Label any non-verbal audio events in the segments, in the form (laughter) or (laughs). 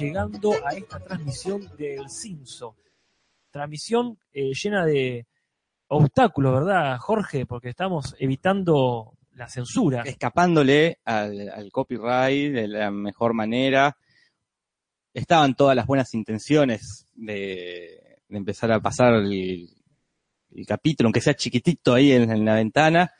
llegando a esta transmisión del Cinso. Transmisión eh, llena de obstáculos, ¿verdad, Jorge? Porque estamos evitando la censura. Escapándole al, copyright de la mejor manera. Estaban todas las buenas intenciones de, de empezar a pasar el, capítulo, aunque sea chiquitito ahí en la ventana.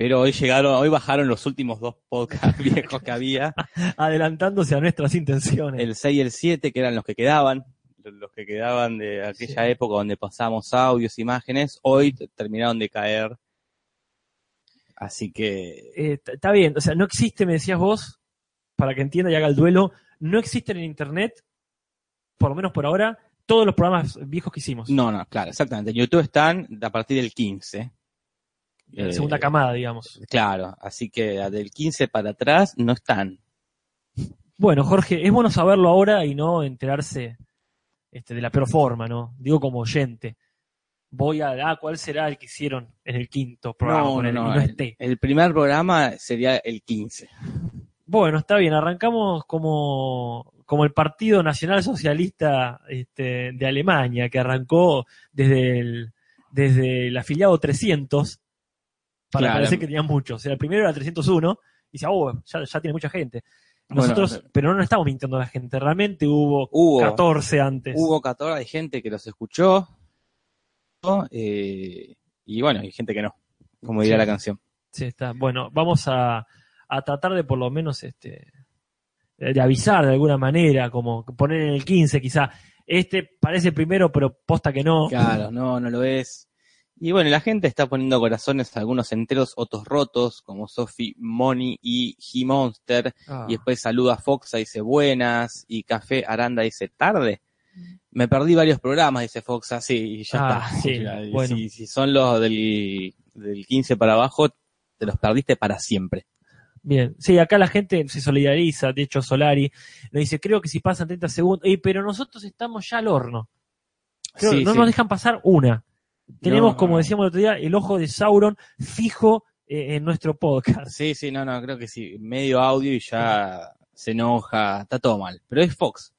Pero hoy llegaron, hoy bajaron los últimos dos podcasts (laughs) viejos que había. Adelantándose a nuestras intenciones. el 6 y el 7, que eran los que quedaban, los que quedaban de aquella Sí. época donde pasamos audios, imágenes, hoy terminaron de caer. Así que, Eh, Está bien, o sea, no existe, me decías vos, para que entienda y haga el duelo, no existen en Internet, por lo menos por ahora, todos los programas viejos que hicimos. no, no, claro, exactamente. En YouTube están a partir del 15. La Eh, segunda camada, digamos. Claro, así que del 15 para atrás no están. Bueno, Jorge, es bueno saberlo ahora y no enterarse este, de la peor forma, ¿no? Digo como oyente. Voy a, ah, ¿cuál será el que hicieron en el quinto programa? No, no, no, no el, el primer programa sería el 15. Bueno, está bien, arrancamos como, como el Partido Nacional Socialista este, de Alemania, que arrancó desde el, desde el afiliado 300, para Claro. parecer que tenían muchos. O sea, el primero era el 301, y dice, oh, ya, ya tiene mucha gente. Bueno, Nosotros, pero no estamos mintiendo a la gente, realmente hubo, Hubo, 14 antes. hubo 14, hay gente que los escuchó, eh, y bueno, hay gente que no, como diría Sí. la canción. Sí, está. Bueno, vamos a, a tratar de por lo menos este de avisar de alguna manera, como poner en el 15 quizá. Este parece primero, pero posta que no. Claro, no, no lo es. Y bueno, la gente está poniendo corazones, algunos enteros, otros rotos, como Sophie Money y He-Monster. Ah. Y después saluda a Foxa, dice buenas. Y Café Aranda dice tarde. Me perdí varios programas, dice Foxa. Sí, y ya Ah, está. sí, (laughs) y bueno. si, si son los del, del 15 para abajo, te los perdiste para siempre. Bien, sí, acá la gente se solidariza, de hecho Solari nos dice, creo que si pasan 30 segundos, Ey, pero nosotros estamos ya al horno. Creo- Sí, no sí. nos dejan pasar una. Tenemos, No. como decíamos el otro día, el ojo de Sauron fijo eh, en nuestro podcast. Sí, sí, no, no, creo que sí. Medio audio y ya se enoja, está todo mal. Pero es Fox.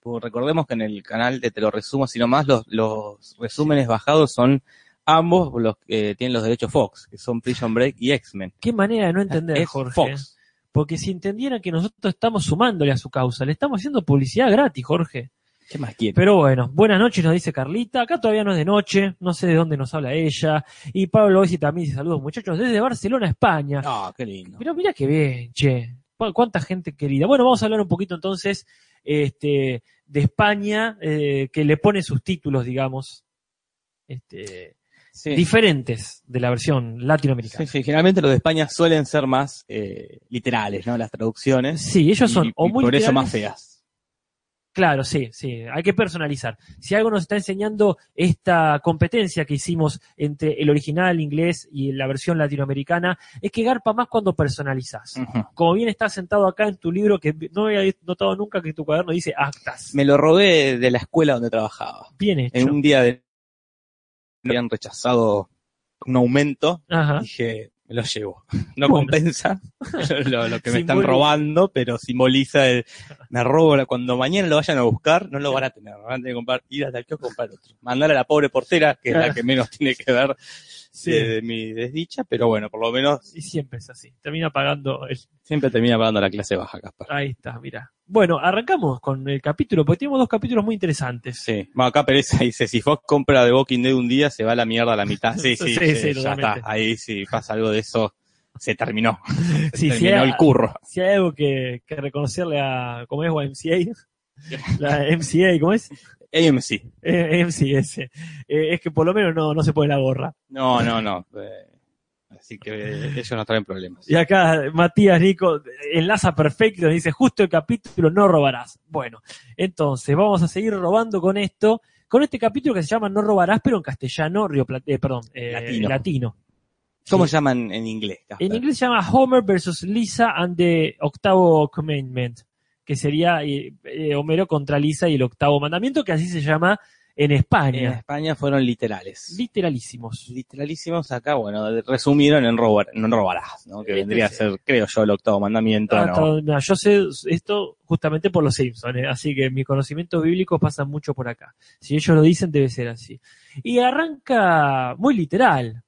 Pues recordemos que en el canal de Te lo resumo, sino más los, los resúmenes bajados son ambos los que tienen los derechos Fox, que son Prison Break y X-Men. Qué manera de no entender, Es Jorge. Fox. Porque si entendieran que nosotros estamos sumándole a su causa, le estamos haciendo publicidad gratis, Jorge. ¿Qué más quiere? Pero bueno, buenas noches, nos dice Carlita. Acá todavía no es de noche, no sé de dónde nos habla ella. Y Pablo Bessi también dice saludos, muchachos, desde Barcelona, España. Ah, qué lindo. Pero mira qué bien, che. Cu- Cuánta gente querida. Bueno, vamos a hablar un poquito entonces este, de España, eh, que le pone sus títulos, digamos, este, Sí. diferentes de la versión latinoamericana. Sí, sí, generalmente los de España suelen ser más eh, literales, ¿no? Las traducciones. Sí, ellos son Y- o y muy por eso más feas. Claro, sí, sí, hay que personalizar. Si algo nos está enseñando esta competencia que hicimos entre el original inglés y la versión latinoamericana, es que garpa más cuando personalizas. Como bien está sentado acá en tu libro, que no había notado nunca que tu cuaderno dice actas. Me lo robé de la escuela donde trabajaba. Bien hecho. En un día de me habían rechazado un aumento, Ajá. dije, me lo llevo. (laughs) No Bueno. compensa (laughs) lo, lo que me están robando, pero simboliza el, me robo, cuando mañana lo vayan a buscar, no lo van a tener, van a tener que comprar, ir hasta el kiosco comprar otro. Mandar a la pobre portera, que es la que menos tiene que ver Sí. de, de mi desdicha, pero bueno, por lo menos Y siempre es así. Termina pagando el... siempre termina pagando la clase baja, Caspar. Ahí está, mira. Bueno, arrancamos con el capítulo, porque tenemos dos capítulos muy interesantes. Sí, bueno, acá Pereza dice, si Fox compra The Walking Dead un día, se va a la mierda a la mitad. Sí, (laughs) sí, Sí, sí, sí, ya está. Ahí sí pasa algo de eso, se terminó. (laughs) Se Sí, sí, terminó hay- el curro. Si hay algo que, que reconocerle a, ¿cómo es? O a MCA. (laughs) La MCA, ¿cómo es? AMC. Eh, MCS. Eh, es que por lo menos no, no se pone la gorra. No, no, no. eh, así que eh, ellos no traen problemas. Y acá Matías Nico enlaza perfecto, dice justo el capítulo no robarás. Bueno, entonces vamos a seguir robando con esto, con este capítulo que se llama No robarás, pero en castellano, Río eh, perdón, eh, Latino. latino. ¿Cómo Sí. se llaman en inglés? Casper? En inglés se llama Homer versus Lisa and the Octavo Commandment, que sería eh, eh, Homero contra Lisa y el octavo mandamiento, que así se llama en En España. España fueron literales. Literalísimos. Literalísimos acá, bueno, resumieron en robar, no robarás, ¿no? Que Este vendría a ser, creo yo, el octavo mandamiento, Hasta ¿no? donde- yo sé esto justamente por los Simpsons, ¿eh? así que mis conocimientos bíblicos pasan mucho por acá. Si ellos lo dicen, debe ser así. Y arranca muy literal,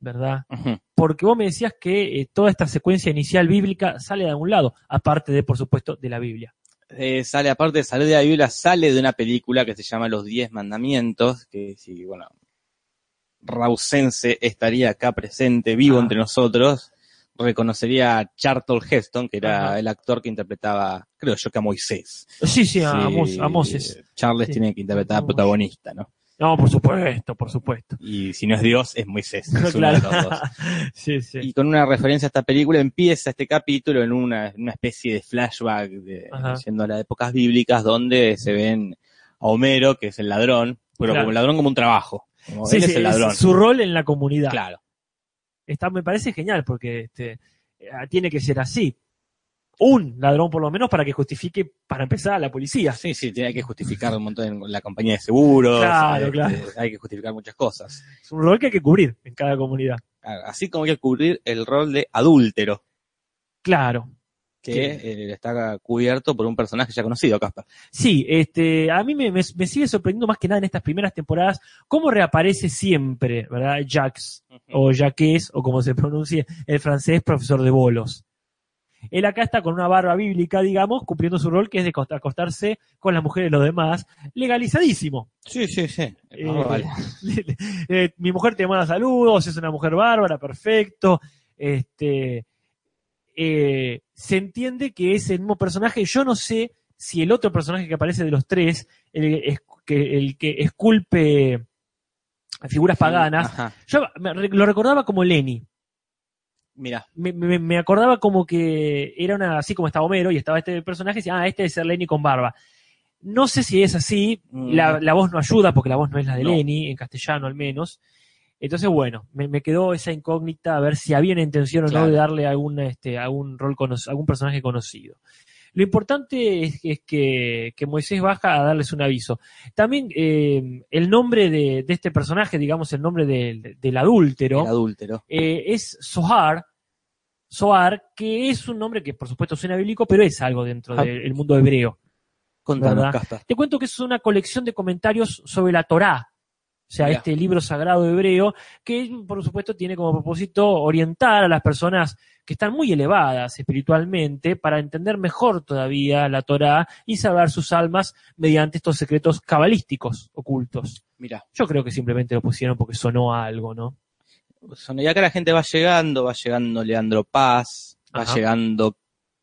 ¿verdad? Porque vos me decías que eh, toda esta secuencia inicial bíblica sale de algún lado, aparte de, por supuesto, de la Biblia. Eh, sale, aparte de salir de la Biblia, sale de una película que se llama Los Diez Mandamientos, que si, bueno, Rausense estaría acá presente, vivo Ah. entre nosotros, reconocería a Charlton Heston, que era Ajá. el actor que interpretaba, creo yo que a Moisés. Sí, sí, a, Sí, Mos- a Moses. Charles Sí. tiene que interpretar Vamos. protagonista, ¿no? No, por supuesto, por supuesto. Y si no es Dios, es Moisés. (laughs) es uno de claro. los dos. (laughs) sí, sí. Y con una referencia a esta película empieza este capítulo en una, una especie de flashback de, yendo a las épocas bíblicas donde se ven a Homero, que es el ladrón, pero Claro. como el ladrón como un trabajo. Como Sí, él sí, es el ladrón. su rol en la comunidad. Claro. Está, me parece genial porque este, eh, tiene que ser así. Un ladrón por lo menos para que justifique, para empezar, a la policía. Sí, sí, tiene que justificar un montón en la compañía de seguros. Claro, este, claro. Hay que justificar muchas cosas. Es un rol que hay que cubrir en cada comunidad. Así como hay que cubrir el rol de adúltero, Claro. que eh, está cubierto por un personaje ya conocido, Casper. Sí, este, a mí me, me- me sigue sorprendiendo más que nada en estas primeras temporadas cómo reaparece siempre, ¿verdad? Jacques, o Jacques, o como se pronuncie el francés, profesor de bolos. Él acá está con una barba bíblica, digamos, cumpliendo su rol que es de costa- acostarse con las mujeres de los demás, legalizadísimo. Sí, sí, sí. Eh, vale. (laughs) eh, mi mujer te manda saludos, es una mujer bárbara, perfecto. Este, eh, se entiende que es el mismo personaje. Yo no sé si el otro personaje que aparece de los tres, el, es- que, el que esculpe figuras paganas, yo me- lo recordaba como Lenny. Mira, Me, me- me acordaba como que era una, así como estaba Homero y estaba este personaje, y decía, ah, este debe ser Lenny con barba. No sé si es así, Mm. la, la voz no ayuda porque la voz no es la de No. Lenny, en castellano al menos. Entonces, bueno, me, me quedó esa incógnita a ver si había una intención o Claro. no de darle algún, este, algún rol cono- algún personaje conocido. Lo importante es, es que, que Moisés baja a darles un aviso. También eh, el nombre de, de este personaje, digamos el nombre del, del adúltero, el adúltero. eh, es Zohar, Zohar, que es un nombre que por supuesto suena bíblico, pero es algo dentro Ah. del mundo hebreo. Contanos. Te cuento que es una colección de comentarios sobre la Torá, o sea, este libro sagrado hebreo, que por supuesto tiene como propósito orientar a las personas que están muy elevadas espiritualmente para entender mejor todavía la Torá y salvar sus almas mediante estos secretos cabalísticos ocultos. Mira, Yo creo que simplemente lo pusieron porque sonó a algo, ¿no? son- y acá la gente va llegando, va llegando Leandro Paz, va llegando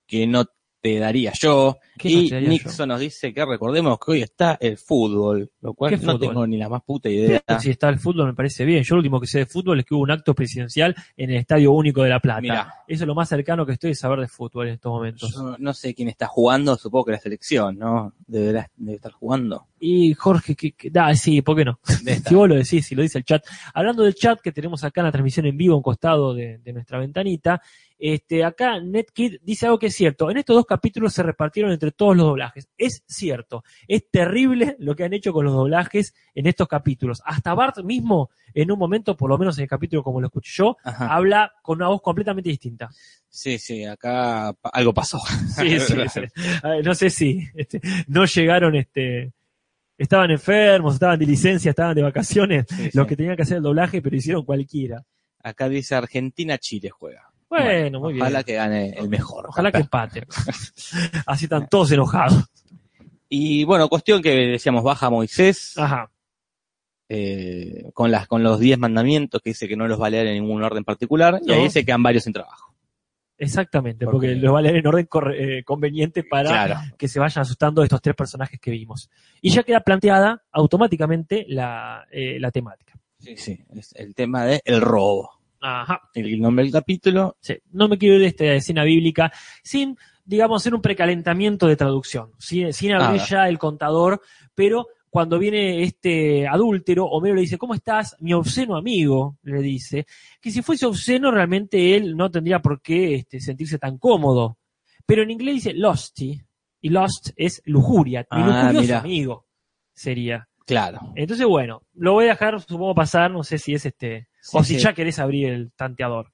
que no te daría yo. ¿Qué no Y Nixon nos dice que recordemos que hoy está el fútbol, lo cual ¿Qué no fútbol? tengo ni la más puta idea. Si está el fútbol, me parece bien. Yo lo último que sé de fútbol es que hubo un acto presidencial en el Estadio Único de La Plata. Mirá. Eso es lo más cercano que estoy de saber de fútbol en estos momentos. Yo no sé quién está jugando, supongo que la selección, ¿no? Deberá debe estar jugando. Y Jorge, que, que- da, sí, ¿por qué no? (laughs) Si vos lo decís, si lo dice el chat. Hablando del chat que tenemos acá en la transmisión en vivo, un costado de, de nuestra ventanita, este, acá NetKid dice algo que es cierto. En estos dos capítulos se repartieron entre todos los doblajes. Es cierto. Es terrible lo que han hecho con los doblajes en estos capítulos. Hasta Bart mismo, en un momento, por lo menos en el capítulo como lo escuché yo, Ajá. habla con una voz completamente distinta. Sí, sí, acá algo pasó. (laughs) Sí, sí, no sé si este, no llegaron, este, estaban enfermos, estaban de licencia, estaban de vacaciones, Sí, los sí. que tenían que hacer el doblaje, pero hicieron cualquiera. Acá dice Argentina-Chile juega. Bueno, muy Ojalá bien. que gane el mejor. Ojalá que empaten. (laughs) Así están todos enojados. Y bueno, cuestión que decíamos, baja Moisés Ajá. eh, con, las, con los 10 mandamientos que dice que no los va a leer en ningún orden particular, y ahí se quedan varios sin trabajo. Exactamente, porque, Porque- los va a leer en orden corre- eh, conveniente para Claro. que se vayan asustando estos tres personajes que vimos. Y ya queda planteada automáticamente la, eh, la temática. Sí, sí, es el tema de el robo. Ajá. El nombre del capítulo, Sí, no me quiero ir de esta escena bíblica sin, digamos, hacer un precalentamiento de traducción, sin, sin abrir ya el contador, pero cuando viene este adúltero, Homero le dice, ¿cómo estás? Mi obsceno amigo, le dice, que si fuese obsceno realmente él no tendría por qué este, sentirse tan cómodo. Pero en inglés dice losty, y lost es lujuria, mi Ah, lujurioso mira. amigo sería. Claro. Entonces, bueno, lo voy a dejar, supongo, pasar, no sé si es este, o si sí. ya querés abrir el tanteador.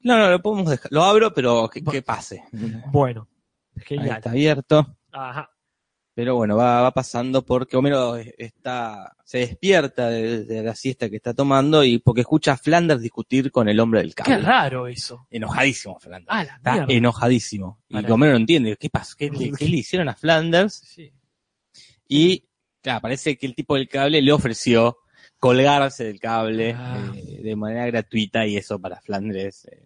No, no, lo podemos dejar. Lo abro, pero que, que pase. Bueno, Ahí genial. está abierto. Ajá. Pero bueno, va, va pasando porque Homero está, se despierta de, de la siesta que está tomando y porque escucha a Flanders discutir con el hombre del Qué cable. raro eso. Enojadísimo Flanders. Ah, la Está mierda. enojadísimo. Y Homero no entiende. ¿Qué pasó? ¿Qué, qué- qué le hicieron a Flanders? Sí. Y claro, parece que el tipo del cable le ofreció colgarse del cable Ah. eh, de manera gratuita y eso para Flanders es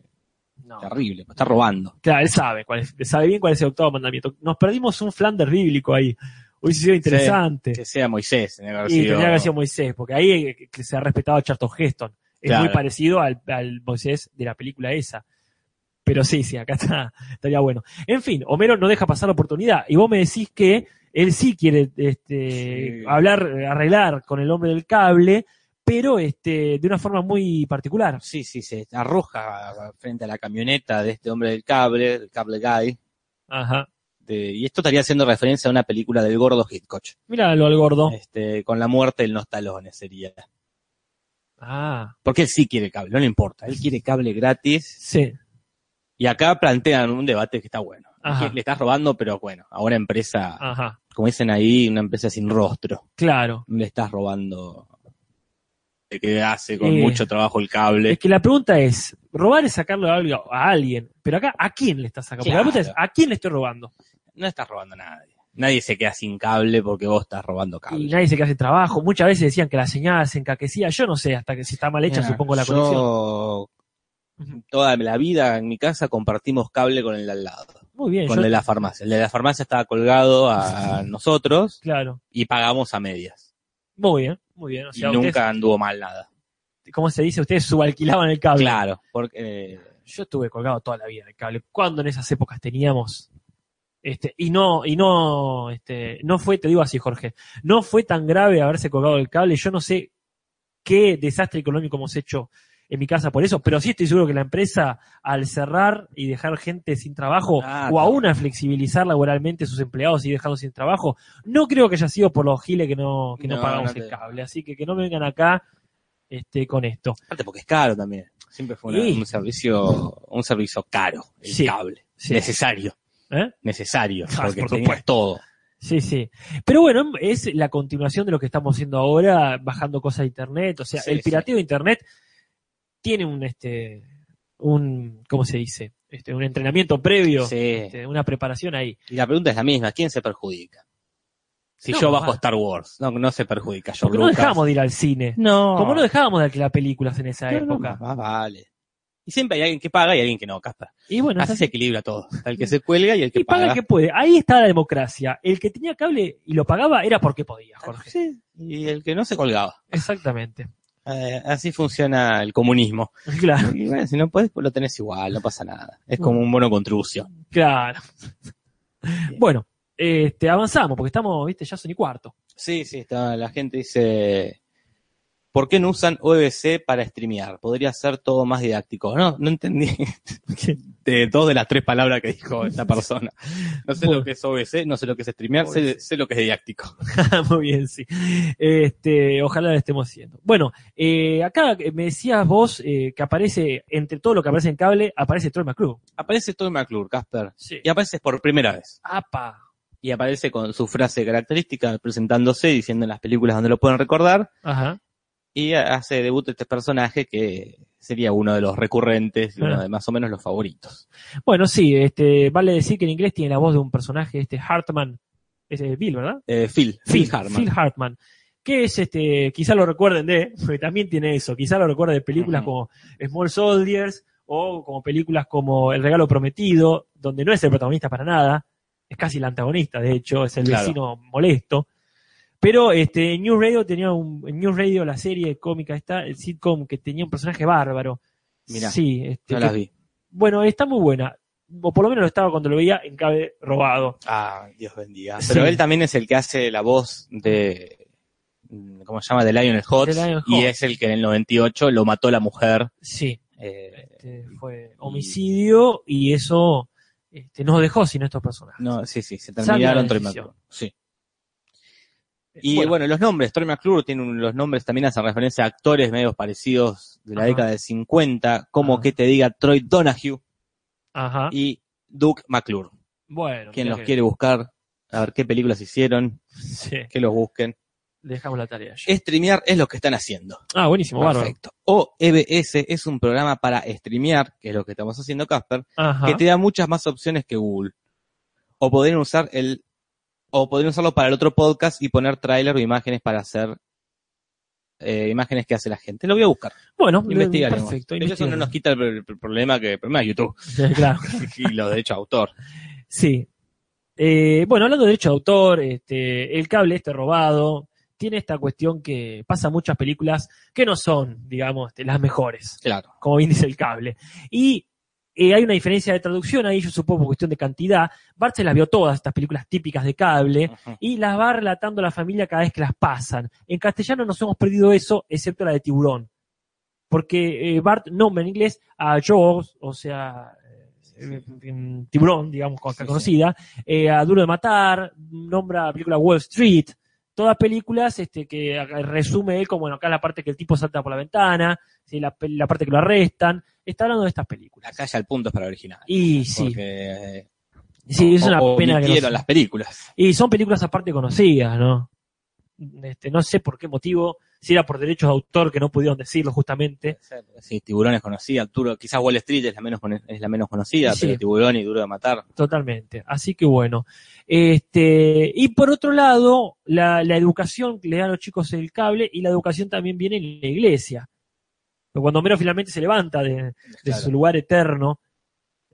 No. terrible, está robando. Claro, él sabe, cuál es, sabe bien cuál es el octavo mandamiento. Nos perdimos un Flanders bíblico ahí. Hubiese sido interesante. Que sea Moisés. tenía que haber y sido- tendría que haber sido Moisés, porque ahí eh, se ha respetado a Charlton Heston. Es Claro. muy parecido al, al Moisés de la película esa. Pero sí, sí, acá está, (laughs) estaría bueno. En fin, Homero no deja pasar la oportunidad. Y vos me decís que él sí quiere este, Sí. hablar, arreglar con el hombre del cable, pero este, de una forma muy particular. Sí, sí, se arroja frente a la camioneta de este hombre del cable, el cable guy. Ajá. de- y esto estaría haciendo referencia a una película del gordo Hitchcock. Míralo al gordo. Este, con la muerte en los talones sería. Ah, Porque él sí quiere cable, no le importa. Él quiere cable gratis. sí. Y acá plantean un debate que está bueno. Ajá. Le estás robando, pero bueno, a una empresa, Ajá. Como dicen ahí, una empresa sin rostro. Claro. Le estás robando de que hace con Eh, mucho trabajo el cable. Es que la pregunta es, robar es sacarle algo a alguien, pero acá, ¿a quién le estás sacando? Porque La Claro. pregunta es, ¿a quién le estoy robando? No estás robando a nadie. Nadie se queda sin cable porque vos estás robando Y cable. nadie se queda sin trabajo. Muchas veces decían que la señal se encaquecía. Yo no sé, hasta que si está mal hecha, Mira, supongo la conexión. yo, toda la vida en mi casa compartimos cable con el de al lado, Muy bien, con yo- el de la farmacia. El de la farmacia estaba colgado a (laughs) nosotros claro. y pagamos a medias. Muy bien, muy bien. O Y nunca ustedes, anduvo mal nada. ¿cómo se dice? Ustedes subalquilaban el cable. Claro, porque eh, Yo estuve colgado toda la vida del cable. ¿Cuándo en esas épocas teníamos? Este, y no, y no, este, no fue, te digo así, Jorge, no fue tan grave haberse colgado el cable. Yo no sé qué desastre económico hemos hecho en mi casa por eso, pero sí estoy seguro que la empresa, al cerrar y dejar gente sin trabajo, Ah, o aún a flexibilizar laboralmente a sus empleados y dejarlos sin trabajo, no creo que haya sido por los giles que no, que no, No, pagamos no el cable. Así que que no me vengan acá, este, con esto. aparte porque es caro también. Siempre fue una- un servicio, un servicio caro, el Sí. cable. Sí. Necesario, ¿Eh? necesario, (laughs) Ah, porque por tenías todo. Sí, sí. Pero bueno, es la continuación de lo que estamos haciendo ahora, bajando cosas de internet. O sea, Sí, el sí. pirateo de internet tiene un, este, un, ¿cómo se dice? Este, un entrenamiento previo, Sí. este, una preparación ahí. Y la pregunta es la misma, ¿quién se perjudica? Si No, yo bajo ah. Star Wars, no, no se perjudica yo. Porque no dejábamos de ir al cine. No. Como no dejábamos de alquilar películas en esa No, no, época. más vale. Y siempre hay alguien que paga y alguien que no, Casper. Y bueno, Así se equilibra todo. El que (laughs) se cuelga y el que y paga paga. el que puede. Ahí está la democracia. El que tenía cable y lo pagaba era porque podía, Jorge. Sí, y el que no se colgaba. Exactamente. Eh, así funciona el comunismo. (laughs) Claro, Y bueno, si no puedes, pues lo tenés igual, no pasa nada. Es como un bono contribución. claro. Bueno, este, avanzamos porque estamos, viste, ya son y cuarto. Sí, sí, está, la gente dice, ¿por qué no usan OBC para streamear? Podría ser todo más didáctico. No, no entendí (laughs) de dos de las tres palabras que dijo esta (laughs) persona. No sé Bueno. lo que es OBC, no sé lo que es streamear, sé, lo que es didáctico. (laughs) Muy bien, sí. Este, ojalá lo estemos haciendo. Bueno, eh, acá me decías vos eh, que aparece, entre todo lo que aparece en cable, aparece Troy McClure. Aparece Todd McClure, Casper, Sí. y aparece por primera vez. Apa. Y aparece con su frase característica, presentándose, diciendo en las películas donde lo pueden recordar, Ajá. Y hace debut este personaje que sería uno de los recurrentes y uno de más o menos los favoritos. Bueno, sí, este, vale decir que en inglés tiene la voz de un personaje, este Hartman, es eh, Bill, ¿verdad? Eh, Phil, Phil, Hartman. Phil Hartman. Que es este, quizá lo recuerden de, porque también tiene eso, quizá lo recuerden de películas como Small Soldiers o como películas como El Regalo Prometido, donde no es el protagonista para nada, es casi el antagonista, de hecho, es el Claro. vecino molesto. Pero este, en New Radio tenía un, en New Radio la serie cómica esta, el sitcom que tenía un personaje bárbaro. Mirá, sí, este, No que- las vi. bueno, está muy buena. O por lo menos lo estaba cuando lo veía en cable robado. Ah, Dios bendiga. Sí. Pero él también es el que hace la voz de, ¿cómo se llama? De Lionel Hutz. De Lionel Y es el que en el 98 lo mató la mujer. Sí. eh, Este, fue homicidio y eso este, nos dejó sin estos personajes. no, sí, sí, se terminaron. Sí. Y bueno, los nombres, Troy McClure tiene un- los nombres también hacen referencia a actores medios parecidos de la Ajá. década de 50, como Ajá. que te diga Troy Donahue Ajá. y Duke McClure. bueno, Quien los que- quiere buscar, a ver qué películas hicieron, Sí, que los busquen. dejamos la tarea. ya. Streamear es lo que están haciendo. Ah, buenísimo, bárbaro. Perfecto. O EBS es un programa para streamear, que es lo que estamos haciendo Casper, Ajá. que te da muchas más opciones que Google. O podrían usar el, o podrían usarlo para el otro podcast y poner tráiler o imágenes para hacer eh, imágenes que hace la gente. Lo voy a buscar. Bueno, Investigaremos. perfecto. Pero eso no nos quita el, el problema que el problema de YouTube (laughs) claro. (laughs) y los derechos de autor. Sí. Eh, bueno, hablando de derecho de autor, este, el cable este robado tiene esta cuestión que pasa en muchas películas que no son, digamos, este, las mejores, Claro. como bien dice el cable. Y eh, hay una diferencia de traducción ahí, yo supongo por cuestión de cantidad. Bart se las vio todas, estas películas típicas de cable, y las va relatando la familia cada vez que las pasan. En castellano nos hemos perdido eso, excepto la de tiburón. Porque eh, Bart nombra en inglés a Jaws, o sea, eh, tiburón, digamos, sí. conocida, eh, a Duro de Matar, nombra la película Wall Street, todas películas este, que resume él como, bueno, acá la parte que el tipo salta por la ventana, ¿sí? la, parte que lo arrestan, está hablando de estas películas. Acá ya el punto es para el original. Y sí, eh, sí, es una o- pena que no las películas. y son películas aparte conocidas, ¿no? Este, no sé por qué motivo, si era por derechos de autor que no pudieron decirlo justamente. Sí, Tiburón es conocida, Duro, quizás Wall Street es la menos, es la menos conocida, Sí. pero Tiburón y Duro de Matar. Totalmente. Así que bueno. Este, y por otro lado, la, la educación que le dan a los chicos el cable y la educación también viene en la iglesia. Pero Cuando Homero finalmente se levanta de, de Claro. su lugar eterno,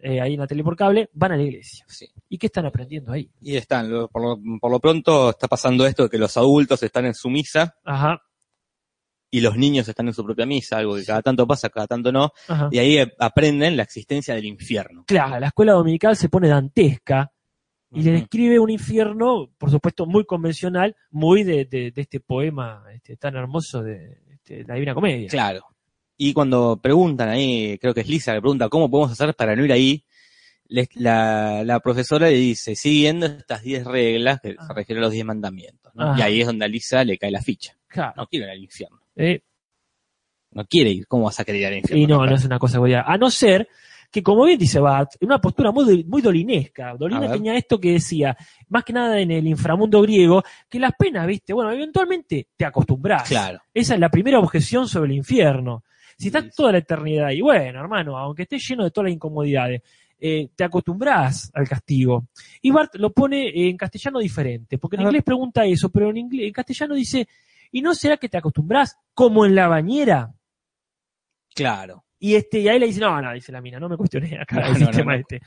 eh, ahí en la tele por cable, van a la iglesia. Sí. ¿Y qué están aprendiendo ahí? Y están, lo- por, lo, por lo pronto está pasando esto de que los adultos están en su misa Ajá, y los niños están en su propia misa, algo que cada tanto pasa, cada tanto no, ajá. y ahí eh, aprenden la existencia del infierno. Claro, la escuela dominical se pone dantesca y le describe un infierno, por supuesto, muy convencional, muy de, de- de este poema este, tan hermoso de, este, la Divina Comedia. Claro. Y cuando preguntan ahí, creo que es Lisa, le pregunta cómo podemos hacer para no ir ahí, les- la, la profesora le dice, siguiendo estas 10 reglas que Ah. se refieren a los 10 mandamientos. ¿no? Ajá. Y ahí es donde a Lisa le cae la ficha. Claro. No quiere ir al infierno. Eh, No quiere ir. ¿Cómo vas a querer ir al infierno? y no, no es una cosa que voy a... A no ser que, como bien dice Bart, en una postura muy, muy dolinesca. Dolina tenía esto que decía, más que nada en el inframundo griego, que las penas, viste, bueno, eventualmente te acostumbras. Claro. Esa es la primera objeción sobre el infierno. Si estás Sí, sí. toda la eternidad ahí, bueno, hermano, aunque estés lleno de todas las incomodidades, eh, te acostumbras al castigo. Y Bart lo pone en castellano diferente, porque en inglés pregunta eso, pero en, inglés, en castellano dice, ¿y no será que te acostumbras como en la bañera? Claro. Y este, y ahí le dice, no, no, dice la mina, no me cuestioné (laughs) acá No, el no, sistema no, este.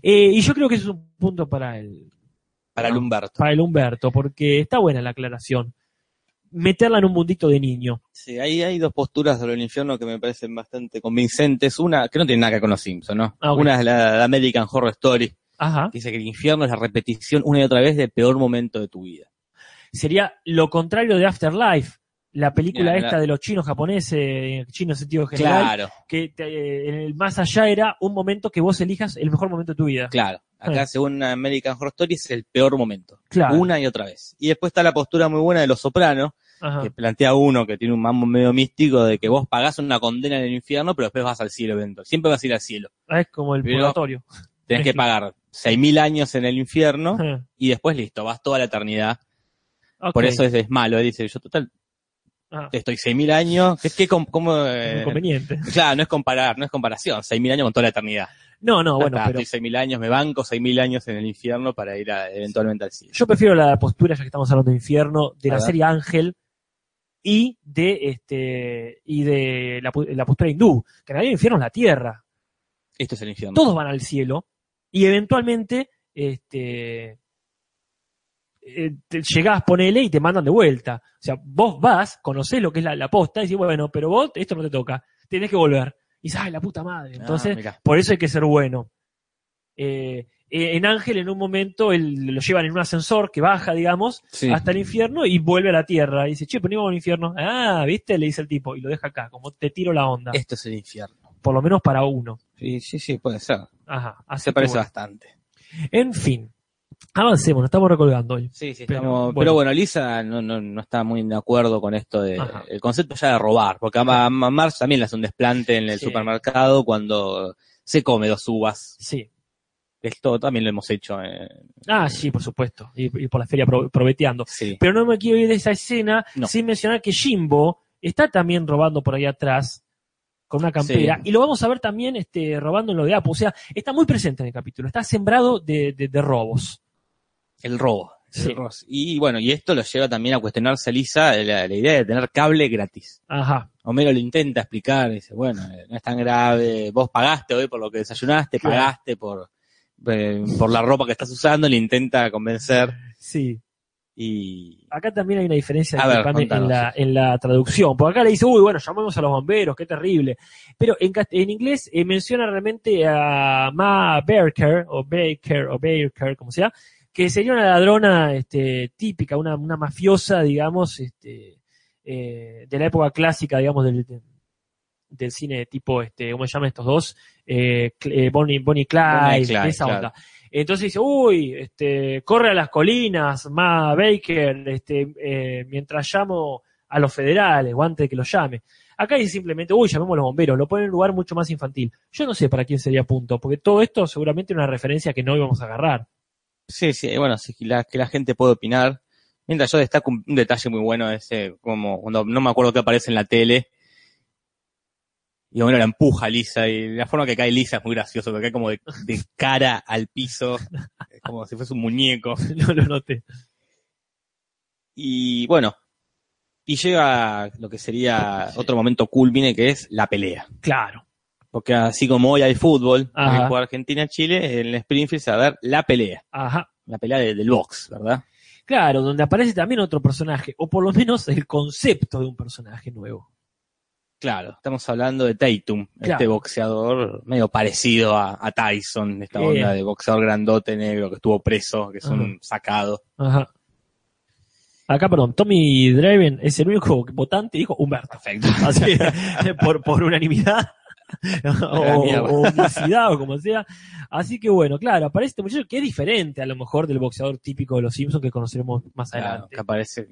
Eh, y yo creo que eso es un punto para el, Para el. Humberto. para el Humberto, porque está buena la aclaración. Meterla en un mundito de niño. Sí, ahí hay dos posturas sobre el infierno que me parecen bastante convincentes. Una, que no tiene nada que ver con los Simpsons, ¿no? Ah. Una es la, la American Horror Story, Ajá. que dice que el infierno es la repetición una y otra vez del peor momento de tu vida. sería lo contrario de Afterlife, la película esta la- de los chinos japoneses, chinos en sentido general, Claro, que te- eh, en el más allá era un momento que vos elijas el mejor momento de tu vida. claro. Acá, según American Horror Story, es el peor momento. Claro. Una y otra vez. Y después está la postura muy buena de los sopranos, que plantea uno que tiene un mambo medio místico de que vos pagás una condena en el infierno, pero después vas al cielo eventual. Siempre vas a ir al cielo. Ah, Es como el Pero- purgatorio. Tenés que pagar 6.000 años en el infierno y después listo, vas toda la eternidad. Por eso es, es malo. Dice, yo total, Ah, estoy 6.000 años. ¿Qué, qué, cómo, eh, inconveniente. (laughs) claro, no es comparar, no es comparación. 6.000 años con toda la eternidad. No, no, bueno, pero Estoy 6.000 años, me banco 6.000 años en el infierno para ir a- eventualmente al cielo. yo prefiero la postura, ya que estamos hablando de infierno, de la serie Ángel y de este y de la postura hindú, que en realidad el infierno es la tierra. Esto es el infierno. todos van al cielo y eventualmente este eh, te llegás, ponele y te mandan de vuelta. O sea, vos vas, conocés lo que es la, la posta y decís, bueno, pero vos esto no te toca, tenés que volver. Y dices, ay, la puta madre. Entonces, Ah, mirá. por eso hay que ser bueno. Eh, eh, en Ángel, en un momento, él, lo llevan en un ascensor que baja, digamos, Sí. hasta el infierno y vuelve a la tierra. Y dice, che, íbamos al infierno. Ah, ¿viste? Le dice el tipo y lo deja acá, como te tiro la onda. Esto es el infierno. Por lo menos para uno. Sí, sí, sí, puede ser. Ajá. así Se parece bueno. bastante. En fin, Avancemos, nos estamos recolgando hoy. Sí, sí, Pero, estamos- pero, bueno. bueno. Lisa no, no, no está muy de acuerdo con esto de Ajá. el concepto ya de robar, porque a, a Marge también le hace un desplante en el Sí. supermercado cuando se come dos uvas. Sí. Esto también lo hemos hecho. eh, Ah, sí, por supuesto. Y, y por la feria pro- probeteando. sí. Pero no me quiero ir de esa escena No. sin mencionar que Jimbo está también robando por ahí atrás con una campera. Sí. Y lo vamos a ver también este, robando en lo de Apu. O sea, está muy presente en el capítulo. Está sembrado de, de- de robos. El robo. el Sí. robo. Y bueno, y esto lo lleva también a cuestionarse a Lisa la, la idea de tener cable gratis. Ajá. Homero lo intenta explicar, dice, bueno, eh, no es tan grave, vos pagaste hoy por lo que desayunaste, Claro. pagaste por, eh, por la ropa que estás usando, le intenta convencer Sí. y... Acá también hay una diferencia ver, en, la, en la traducción. Porque acá le dice, uy, bueno, llamemos a los bomberos, qué terrible. Pero en, en inglés eh, menciona realmente a Ma Baker, o Baker, o Baker, como sea, que sería una ladrona este, típica, una, una mafiosa, digamos, este, eh, de la época clásica, digamos, del, de- del cine tipo, este, ¿cómo se llaman estos dos? Eh, eh, Bonnie, Bonnie Clyde, Bonnie Clyde, esa claro. onda. Entonces dice, uy, este, corre a las colinas, Ma Baker, este, eh, mientras llamo a los federales, o antes de que los llame. Acá dice simplemente, uy, llamemos a los bomberos, lo pone en un lugar mucho más infantil. Yo no sé para quién sería punto, porque todo esto seguramente es una referencia que no íbamos a agarrar. Sí, sí, bueno, sí, que la, que la gente puede opinar. Mientras yo destaco un, un detalle muy bueno, ese, como cuando no me acuerdo qué aparece en la tele, y Homero la empuja Lisa, y la forma que cae Lisa es muy gracioso, porque cae como de, de cara al piso, como si fuese un muñeco. (laughs) no lo noté. Y bueno, y llega lo que sería otro momento culmine, que es la pelea. Claro. Porque así como hoy hay fútbol, Ajá. Argentina-Chile, en Springfield se va a dar la pelea, Ajá. la pelea de- del box, ¿verdad? Claro, donde aparece también otro personaje, o por lo menos el concepto de un personaje nuevo. Claro, estamos hablando de Tatum, Claro. este boxeador medio parecido a, a Tyson, esta Eh. onda de boxeador grandote negro que estuvo preso, que es un sacado. Ajá. Acá, perdón, Tommy Draven es el único votante, dijo Humberto. Perfecto. Así, (laughs) por, por unanimidad. (laughs) o, o o como sea. Así que bueno, claro, aparece este muchacho que es diferente a lo mejor del boxeador típico de los Simpsons que conoceremos más Claro, adelante. que aparece,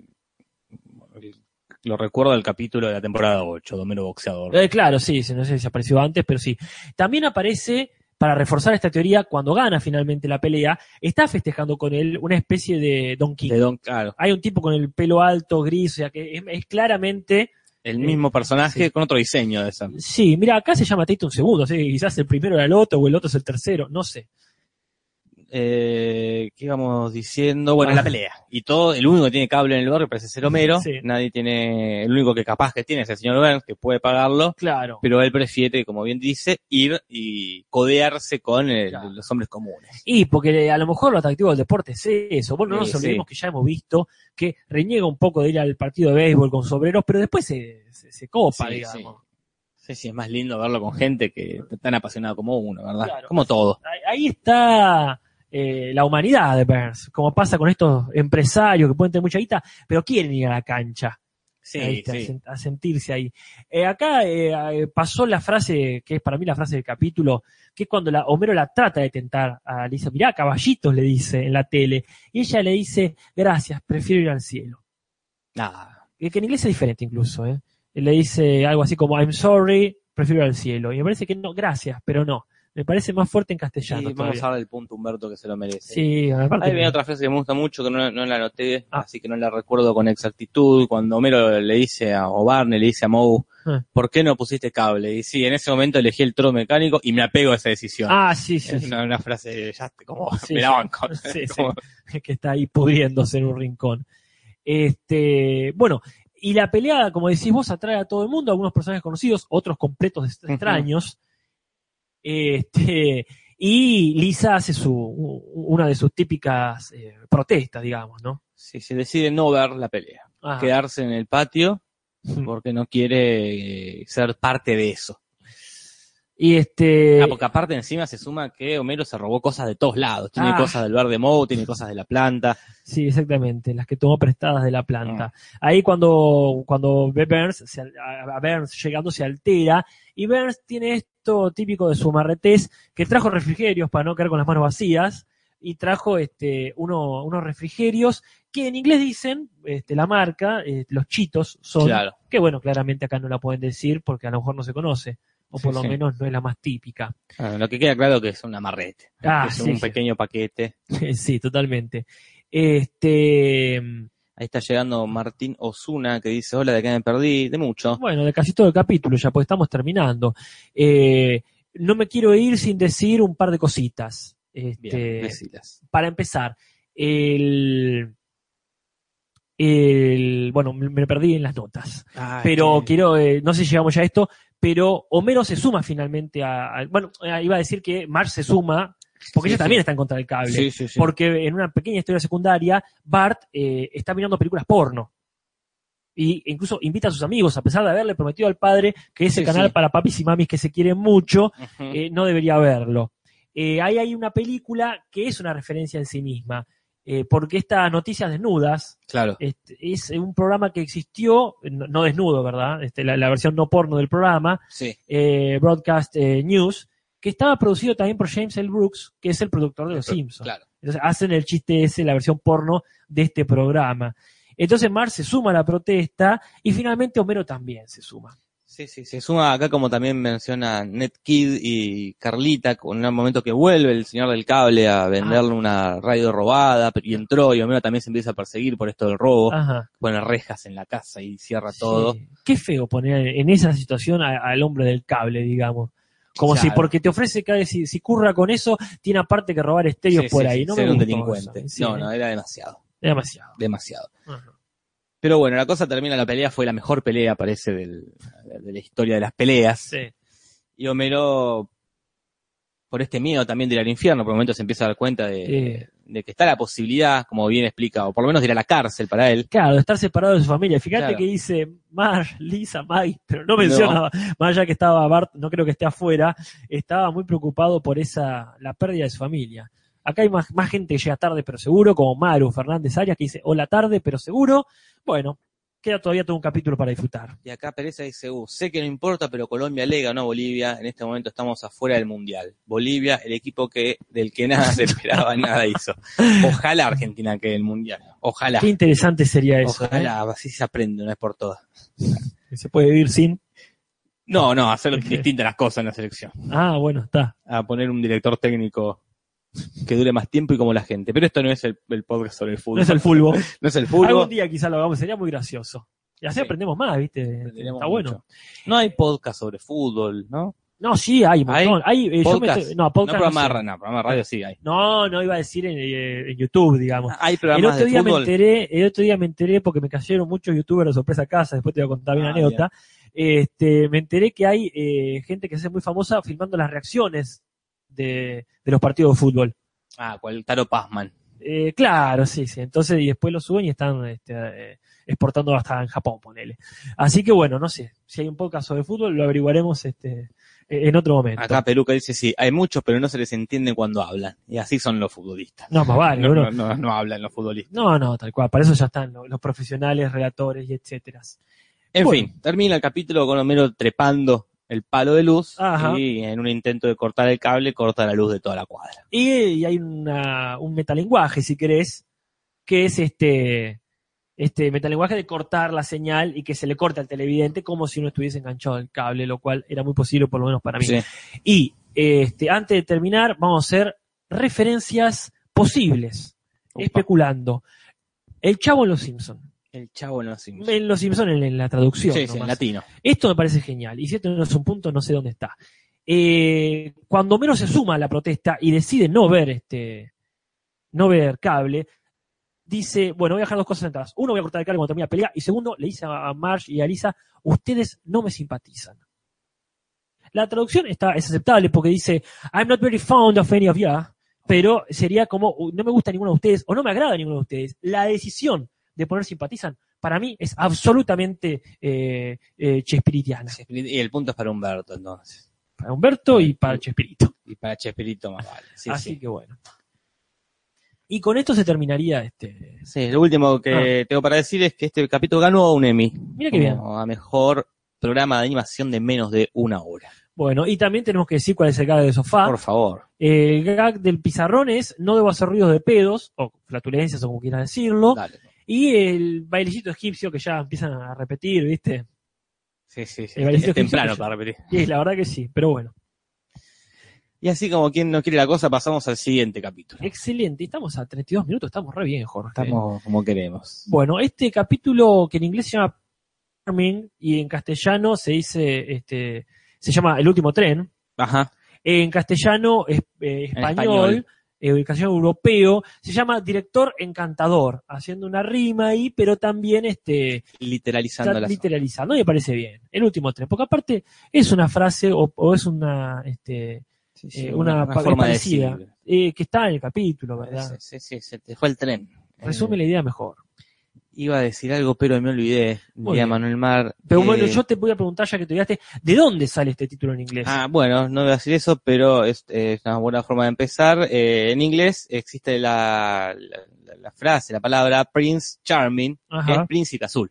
lo recuerdo del capítulo de la temporada 8, Domero Boxeador. Eh, claro, sí, sí, no sé si apareció antes, pero sí. También aparece, para reforzar esta teoría, cuando gana finalmente la pelea, está festejando con él una especie de Don King. De Don, claro, Hay un tipo con el pelo alto, gris, o sea que es, es claramente. El mismo personaje sí. con otro diseño de esa. Sí, mira, acá se llama Tatum segundo, así que quizás el primero era el otro o el otro es el tercero, no sé. Eh, ¿Qué íbamos diciendo? Bueno, Ah. la pelea. Y todo, el único que tiene cable en el barrio parece ser Homero. Sí. Nadie tiene, el único que capaz que tiene es el señor Burns, que puede pagarlo. Claro. Pero él prefiere, como bien dice, ir y codearse con el- Claro. los hombres comunes. Y porque a lo mejor lo atractivo del deporte es eso. Bueno, no nos olvidemos sí. que ya hemos visto que reniega un poco de ir al partido de béisbol con sombreros, pero después se, se, se copa, Sí, digamos. Sí, sí, es más lindo verlo con gente que tan apasionada como uno, ¿verdad? Claro. Como todo. Ahí está eh, la humanidad de Burns, como pasa con estos empresarios que pueden tener mucha guita, pero quieren ir a la cancha. Sí, Ahí está, a sí. sen- a sentirse ahí. Eh, acá eh, pasó la frase, que es para mí la frase del capítulo, que es cuando la, Homero la trata de tentar a Lisa. Mirá, caballitos le dice en la tele. Y ella le dice, gracias, prefiero ir al cielo. Nada. Eh, que en inglés es diferente incluso. ¿eh? Le dice algo así como, I'm sorry, prefiero ir al cielo. Y me parece que no, gracias, pero no. Me parece más fuerte en Sí, castellano. vamos todavía. a darle el punto Humberto que se lo merece. Sí, aparte Ahí que- viene otra frase que me gusta mucho, que no, no la anoté, Ah. así que no la recuerdo con exactitud. Cuando Homero le dice a, o Barney le dice a Moe, Ah. ¿por qué no pusiste cable? Y sí, en ese momento elegí el toro mecánico y me apego a esa decisión. Ah, sí, sí. es sí. una, una frase, ya como, Sí, me la (laughs) sí. (laughs) banco. Sí, sí. (laughs) Como- que está ahí pudriéndose en un rincón. Este, bueno, y la pelea, como decís vos, atrae a todo el mundo, algunos personajes conocidos, otros completos extraños. Este, y Lisa hace su, una de sus típicas eh, protestas, digamos, ¿no? Sí, se decide no ver la pelea, Ajá. quedarse en el patio (laughs) porque no quiere eh, ser parte de eso. Y este, Ah, porque aparte encima se suma que Homero se robó cosas de todos lados. Tiene Ah. cosas del bar de Moe, tiene cosas de la planta. sí, exactamente, las que tomó prestadas de la Ah. planta. Ahí cuando, cuando ve Burns, se a Burns llegando se altera, y Burns tiene esto típico de su marretés, que trajo refrigerios para no quedar con las manos vacías, y trajo este, uno- unos refrigerios que en inglés dicen, este, la marca, eh, los chitos son, Claro. que bueno, claramente acá no la pueden decir porque a lo mejor no se conoce, o Sí, por lo sí. menos no es la más típica. Ah, lo que queda claro que es un amarrete. Ah, es sí, un pequeño paquete. (laughs) sí, totalmente. Este, Ahí está llegando Martín Osuna que dice, hola, de qué me perdí, de mucho. bueno, de casi todo el capítulo ya, pues estamos terminando. Eh, no me quiero ir sin decir un par de cositas. Este, para empezar, el, el- bueno, me, perdí en las notas, pero quiero, eh, no sé si llegamos ya a esto, pero Homero se suma finalmente a, a- bueno, eh, iba a decir que Marge se suma, porque Sí, ella sí. también está en contra del cable, Sí, sí, sí. porque en una pequeña historia secundaria, Bart eh, está mirando películas porno. Y incluso invita a sus amigos, a pesar de haberle prometido al padre que ese canal para papis y mamis que se quieren mucho, eh, no debería verlo. Eh, ahí hay una película que es una referencia en sí misma, eh, porque estas noticias desnudas claro. este, es un programa que existió, no, no desnudo, ¿verdad? Este, la, la versión no porno del programa, Sí. eh, Broadcast eh, News, que estaba producido también por James L. Brooks, que es el productor de Los Simpsons. Claro. Entonces hacen el chiste ese, la versión porno de este programa. Entonces Mar se suma a la protesta y finalmente Homero también se suma. Sí, sí, se suma acá como también menciona Ned Kid y Carlita, con un momento que vuelve el señor del cable a venderle una radio robada, y entró y Homero también se empieza a perseguir por esto del robo, Ajá. pone rejas en la casa y cierra todo. Qué feo poner en esa situación al hombre del cable, digamos. Como Claro. si porque te ofrece cada si, si curra con eso, tiene aparte que robar estéreos Sí, por sí, ahí. No ser me un delincuente. no, no, era demasiado, demasiado. demasiado. Ajá. Pero bueno, la cosa termina, la pelea fue la mejor pelea, parece, del- de la historia de las peleas. Sí. Y Homero, por este miedo también de ir al infierno, por momentos se empieza a dar cuenta de, Sí. de que está la posibilidad, como bien explica, o por lo menos de ir a la cárcel para él. Claro, de estar separado de su familia. Fíjate Claro. que dice Mar, Lisa, Maggie, pero no menciona, más allá que estaba Bart, no creo que esté afuera, estaba muy preocupado por esa, la pérdida de su familia. Acá hay más, más gente que llega tarde, pero seguro, como Maru Fernández Arias, que dice hola tarde, pero seguro. Bueno, queda todavía todo un capítulo para disfrutar. Y acá Pereza dice, uh, sé que no importa, pero Colombia lega, no Bolivia. En este momento estamos afuera del Mundial. Bolivia, el equipo que del que nada se esperaba, (laughs) nada hizo. Ojalá Argentina quede el Mundial. Ojalá. Qué interesante sería eso. ¿eh? Ojalá, así se aprende una vez por todas. Se puede vivir sin. No, no, hacer (laughs) distintas las cosas en la selección. Ah, bueno, está. A poner un director técnico que dure más tiempo y como la gente. Pero esto no es el, el podcast sobre el fútbol. No es el fútbol. (laughs) No es el Algún fútbol. día quizás lo hagamos, sería muy gracioso. Y así Sí. aprendemos más, ¿viste? Está bueno. No hay podcast sobre fútbol, ¿no? No, sí, hay un ¿Hay? montón. Hay, eh, yo me Podcast. estoy- no, No podcast. programa, no, de sé. no, programa de radio sí hay. no, no iba a decir en, eh, en YouTube, digamos. Hay El programas otro de día me fútbol. enteré, el otro día me enteré porque me cayeron muchos youtubers de sorpresa a casa, después te voy a contar bien Ah, la anécdota. Este, me enteré que hay eh, gente que se hace muy famosa filmando las reacciones de, de los partidos de fútbol. Ah, cual Taro Pazman. Eh, claro, sí, sí. Entonces, y después lo suben y están este, eh, exportando hasta en Japón, ponele. Así que bueno, no sé. Si hay un podcast sobre fútbol, lo averiguaremos este, eh, en otro momento. Acá Peluca dice sí, hay muchos, pero no se les entiende cuando hablan. Y así son los futbolistas. No, más vale, no, no, no, no hablan los futbolistas. No, no, tal cual. Para eso ya están los, los profesionales, relatores y etcétera. En Bueno. fin, termina el capítulo con Homero trepando el palo de luz Ajá. y en un intento de cortar el cable corta la luz de toda la cuadra. Y, y hay una, un metalenguaje, si querés, que es este, este metalenguaje de cortar la señal y que se le corta al televidente como si uno estuviese enganchado al cable, lo cual era muy posible, por lo menos para mí. Sí. Y este, antes de terminar, vamos a hacer referencias posibles, especulando. El chavo en Los Simpson. El chavo no sé. En Los Simpson en, en la traducción. Sí, sí, en latino. Esto me parece genial. Y si esto no es un punto, no sé dónde está. Eh, cuando Homero se suma a la protesta y decide no ver este, no ver cable, dice, bueno, voy a dejar dos cosas sentadas. Uno, voy a cortar el cable cuando termine la pelea. Y segundo, le dice a Marge y a Lisa, ustedes no me simpatizan. La traducción está, es aceptable porque dice, I'm not very fond of any of you, pero sería como, "Uh, no me gusta ninguno de ustedes o no me agrada ninguno de ustedes. La decisión de poner simpatizan, para mí es absolutamente eh, eh, chespiritiana. Y el punto es para Humberto, entonces. Para Humberto y para Chespirito. Y para Chespirito más vale. Sí, Así sí. que bueno. Y con esto se terminaría este. Sí, lo último que tengo para decir es que este capítulo ganó un Emmy. Mira qué bien. A mejor programa de animación de menos de una hora. Bueno, y también tenemos que decir cuál es el gag de sofá. Por favor. El gag del pizarrón es no debo hacer ruidos de pedos, o flatulencias, o como quieras decirlo. Dale. Y el bailecito egipcio que ya empiezan a repetir, ¿viste? Sí, sí, sí. El Es temprano para repetir. Y la verdad que sí, pero bueno. Y así como quien no quiere la cosa, pasamos al siguiente capítulo. Excelente, estamos a 32 minutos, estamos re bien, Jorge. Estamos como queremos. Bueno, este capítulo que en inglés se llama Charming y en castellano se dice, este, se llama El último tren. Ajá. En castellano es, eh, En español, eh, castellano europeo, se llama Director Encantador, haciendo una rima ahí, pero también este, Literalizando las literalizando, y me parece bien. El último tren, porque aparte es una frase o, o es una, este, Sí, sí, eh, una, pa- forma de parecida, decir. eh, que está en el capítulo, ¿verdad? Sí, sí, sí, se te fue el tren. Resume Eh, la idea mejor. Iba a decir algo, pero me olvidé. Bien. Manuel Mar. Pero eh, bueno, yo te voy a preguntar, ya que te olvidaste, ¿de dónde sale este título en inglés? Ah, bueno, no voy a decir eso, pero es, es una buena forma de empezar. Eh, en inglés existe la, la, la frase, la palabra Prince Charming, que Ajá. es príncipe azul.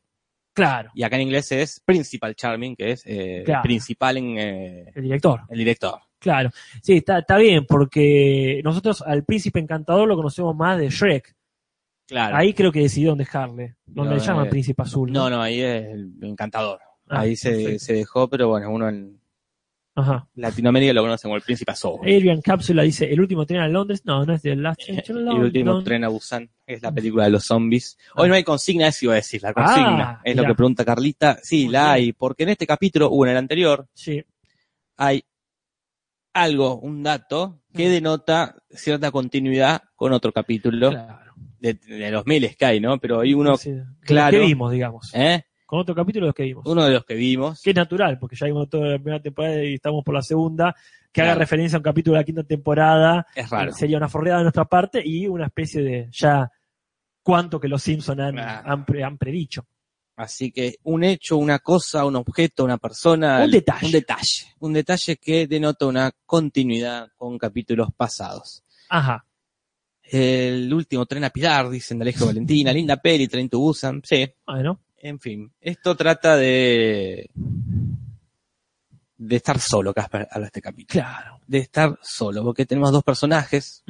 Claro, Y acá en inglés es Principal Charming, que es eh, Claro. principal en eh, el director. el director. Claro. Sí, está, está bien, porque nosotros al príncipe encantador lo conocemos más de Shrek. Claro. Ahí creo que decidieron dejarle. Donde No, le llaman eh, príncipe azul. No, no, ahí es el encantador. Ah, ahí se, se dejó, pero bueno, uno en Ajá. Latinoamérica lo conoce como el príncipe azul. Adrian Cápsula dice, ¿el último tren a Londres? No, no es de Last Train (laughs) to el London. último tren a Busan, es la película de los zombies. Hoy no hay consigna, eso iba a decir, la consigna. Ah, es lo que pregunta Carlita. Sí, la hay, porque en este capítulo, o en el anterior, Sí, hay algo, un dato, que denota cierta continuidad con otro capítulo claro. De, de los miles que hay, ¿no? Pero hay uno, Sí, de los claro. que vimos, digamos. ¿eh? Con otro capítulo de los que vimos. Uno de los que vimos. Que es natural, porque ya vimos toda la primera temporada y estamos por la segunda. Que haga Claro. referencia a un capítulo de la quinta temporada Es raro. sería una forreada de nuestra parte y una especie de ya cuánto que los Simpson han, Claro. han, pre- han predicho. Así que un hecho, una cosa, un objeto, una persona. Un detalle. Un detalle. Un detalle que denota una continuidad con capítulos pasados. Ajá. El último tren a Pilar, dicen de Alejo Valentina, linda peli, Tren to Busan, sí, Bueno, en fin. Esto trata de de estar solo, Casper, habla este capítulo. claro. De estar solo, porque tenemos dos personajes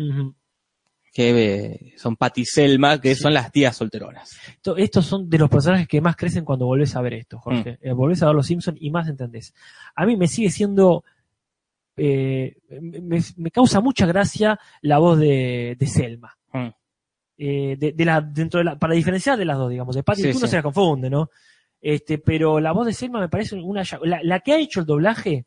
que eh, son Patty y Selma, que Sí. son las tías solteronas. Esto- estos son de los personajes que más crecen cuando volvés a ver esto, Jorge. Mm. Eh, volvés a ver los Simpson y más entendés. A mí me sigue siendo. Eh, me, me causa mucha gracia la voz de, de Selma. Mm. Eh, de, de la, dentro de la, para diferenciar de las dos, digamos. De Patty Sí, y tú no sí. se la confunde, ¿no? Este, pero la voz de Selma me parece una. La, la que ha hecho el doblaje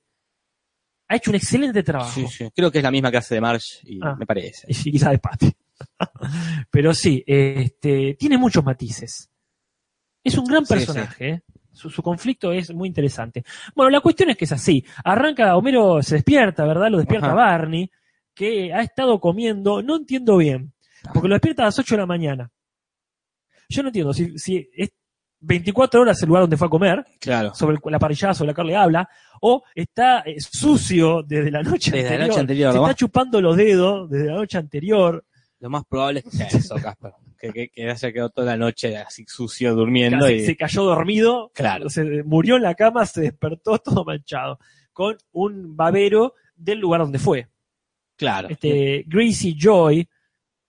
ha hecho un excelente trabajo. Sí, sí. Creo que es la misma que hace de Marge, y Ah. me parece. Y sí, quizá de Patty. (laughs) Pero sí, este, tiene muchos matices. Es un gran Sí, personaje. ¿eh? Su, su conflicto es muy interesante. Bueno, la cuestión es que es así. Arranca, Homero se despierta, ¿verdad? Lo despierta Ajá. Barney, que ha estado comiendo, no entiendo bien, porque lo despierta a las 8 de la mañana. Yo no entiendo si, si es 24 horas el lugar donde fue a comer, Claro. sobre el- la parrillada sobre la cual le habla, o está eh, sucio desde la noche Desde la anterior. noche anterior, Se está más, chupando los dedos desde la noche anterior. lo más probable es que sea (laughs) eso, Casper. Que, que, que haya quedado toda la noche así sucio durmiendo Casi y... se cayó dormido, Claro. se murió en la cama, se despertó todo manchado, con un babero del lugar donde fue. Claro. Este Greasy Joy,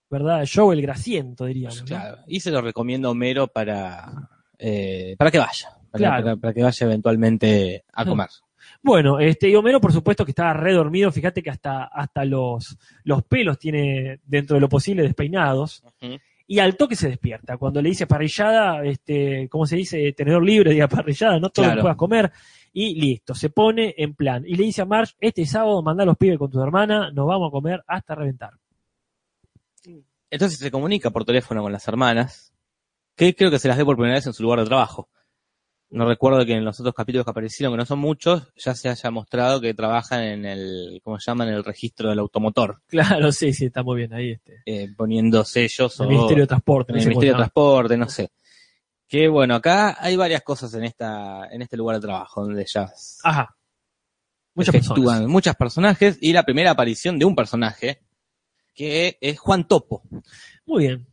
¿verdad? Joe el grasiento, diríamos. Claro. Y se lo recomiendo a Homero para, eh, para que vaya. Para, Claro. para- para que vaya eventualmente a comer. (laughs) Bueno, este, y Homero, por supuesto, que estaba redormido. Fíjate que hasta, hasta los, los pelos tiene, dentro de lo posible, despeinados. Ujú. Y al toque se despierta. Cuando le dice parrillada, este, ¿cómo se dice? Tenedor libre, diga parrillada, no todo lo que Claro. puedas comer. Y listo, se pone en plan. Y le dice a Marge, este sábado manda a los pibes con tu hermana, nos vamos a comer hasta reventar. Entonces se comunica por teléfono con las hermanas, que creo que se las ve por primera vez en su lugar de trabajo. No recuerdo que en los otros capítulos que aparecieron, que no son muchos, ya se haya mostrado que trabajan en el, ¿cómo se llama? En el registro del automotor, Claro, sí, sí, está muy bien ahí. Este. eh, poniendo sellos El o Ministerio de Transporte. en el Ministerio de. Transporte, no sé. Que bueno, acá hay varias cosas en esta, en este lugar de trabajo donde ya Ajá. Muchas personas. muchos personajes y la primera aparición de un personaje que es Juan Topo. Muy bien.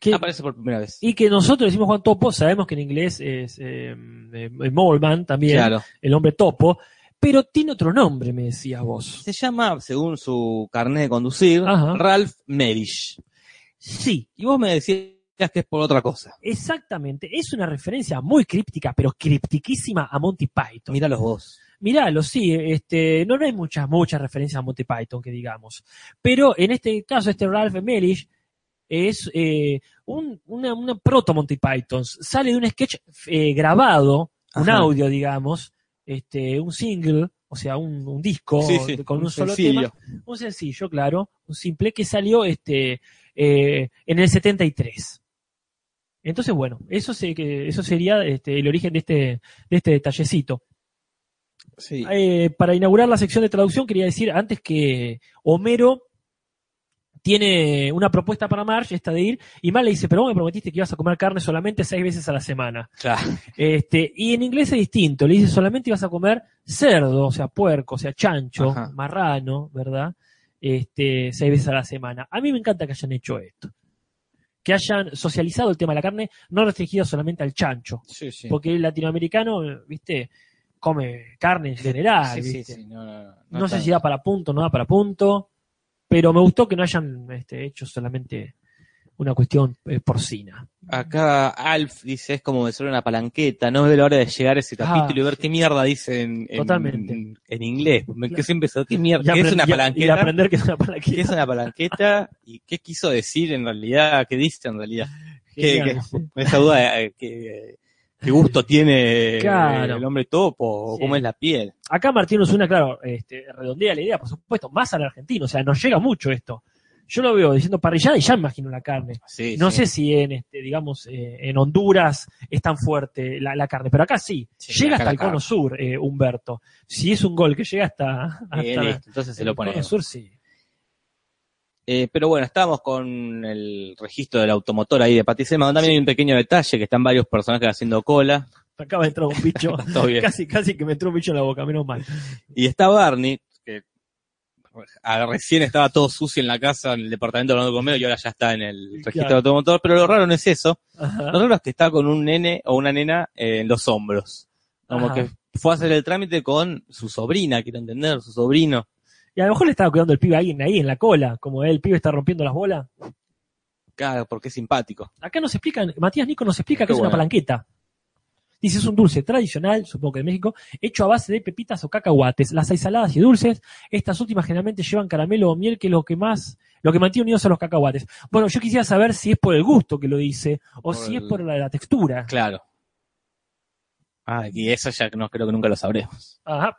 Que- Aparece por primera vez. y que nosotros decimos Juan Topo, sabemos que en inglés es eh, eh, Moleman también, Claro. el hombre topo, pero tiene otro nombre, me decías vos. Se llama, según su carnet de conducir, Ajá. Ralph Merish. Sí, Y vos me decías que es por otra cosa. exactamente. Es una referencia muy críptica, pero criptiquísima a Monty Python. Míralos vos. Miralo, sí, este, no, no hay muchas, muchas referencias a Monty Python, que digamos. Pero en este caso, este Ralph Melish es eh, un, una, una proto Monty Python. Sale de un sketch eh, grabado, un audio, digamos, este, un single, o sea, un, un disco Sí, sí, con un, solo sencillo. tema. Un sencillo, claro, un simple que salió este, eh, en el 73. Entonces, bueno, eso, se, eso sería este, el origen de este, de este detallecito. Sí. Para inaugurar la sección de traducción, quería decir antes que Homero tiene una propuesta para Marge, esta de ir, y Mal le dice, pero vos me prometiste que ibas a comer carne solamente seis veces a la semana. Claro. Este, y en inglés es distinto, le dice solamente ibas a comer cerdo, o sea, puerco, o sea, chancho, Ajá. marrano, ¿verdad? Este, seis veces a la semana. A mí me encanta que hayan hecho esto. Que hayan socializado el tema de la carne, no restringido solamente al chancho. Sí, sí. Porque el latinoamericano, viste, come carne en general, Sí, ¿viste? sí, no, no, no, No, sé si da para punto, no da para punto, pero me gustó que no hayan este, hecho solamente una cuestión eh, porcina. Acá Alf dice, es como besar una palanqueta, no veo la hora de llegar a ese Ah, capítulo y ver qué mierda dice en, en- Totalmente. en, en inglés. Me quedé siempre ¿qué mierda? ¿Qué es una y- Y palanqueta? aprender que es una ¿Qué palanqueta. es una palanqueta? ¿Y qué quiso decir en realidad? ¿Qué dice en realidad? ¿Qué, qué- sí. esa duda, eh, ¿qué, gusto tiene Claro. el hombre topo? ¿O Sí. ¿Cómo es la piel? Acá Martín Osuna, claro, este, redondea la idea, por supuesto, más al argentino, o sea, nos llega mucho esto. Yo lo veo diciendo parrillada y ya imagino la carne. Sí, No sí. sé si en, este, digamos, eh, en Honduras es tan fuerte la, la carne, pero acá sí. Llega acá hasta el cono sur, eh, Humberto. Si es un gol que llega hasta, hasta listo, entonces se lo el cono sur, sí. Eh, pero bueno, estábamos con el registro del automotor ahí de Paticema, donde también hay un pequeño detalle, que están varios personajes haciendo cola. Acaba de entrar un bicho. (laughs) Todo bien. casi, casi que me entró un bicho en la boca, menos mal. Y está Barney, que ah, recién estaba todo sucio en la casa, en el departamento de Orlando Comero, y ahora ya está en el registro Claro. del automotor. Pero lo raro no es eso. Ajá. Lo raro es que está con un nene o una nena eh, en los hombros. Como Ajá. que fue a hacer el trámite con su sobrina, quiero entender, su sobrino. Y a lo mejor le estaba cuidando el pibe a alguien ahí en la cola, como el pibe está rompiendo las bolas. Claro, porque es simpático. Acá nos explican, Matías Nico nos explica que es una palanqueta. Dice, es un dulce tradicional, supongo que de México, hecho a base de pepitas o cacahuates. Las hay saladas y dulces. Estas últimas generalmente llevan caramelo o miel, que es lo que más, lo que mantiene unidos a los cacahuates. Bueno, yo quisiera saber si es por el gusto que lo dice, o Por si es por la, la textura. Claro. Ah, y eso ya no creo que nunca lo sabremos. Ajá.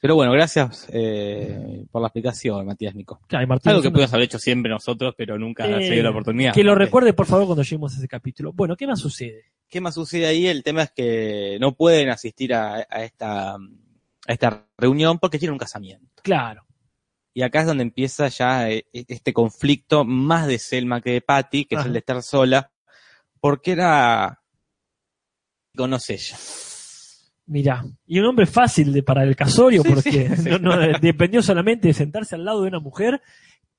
Pero bueno, gracias eh, por la explicación, Matías Nico. Claro, y Martín Algo que Osuna- pudimos haber hecho siempre nosotros, pero nunca Eh, se dio la oportunidad. Que lo recuerde, por favor, cuando lleguemos a ese capítulo. Bueno, ¿qué más sucede? ¿Qué más sucede ahí? El tema es que no pueden asistir a, a esta, a esta reunión porque tienen un casamiento. Claro. Y acá es donde empieza ya eh, este conflicto más de Selma que de Patty, que es el de estar sola, porque era... conoce ella. Mira, y un hombre fácil de, para el casorio, Sí, porque sí, (laughs) sí. no, no, dependió solamente de sentarse al lado de una mujer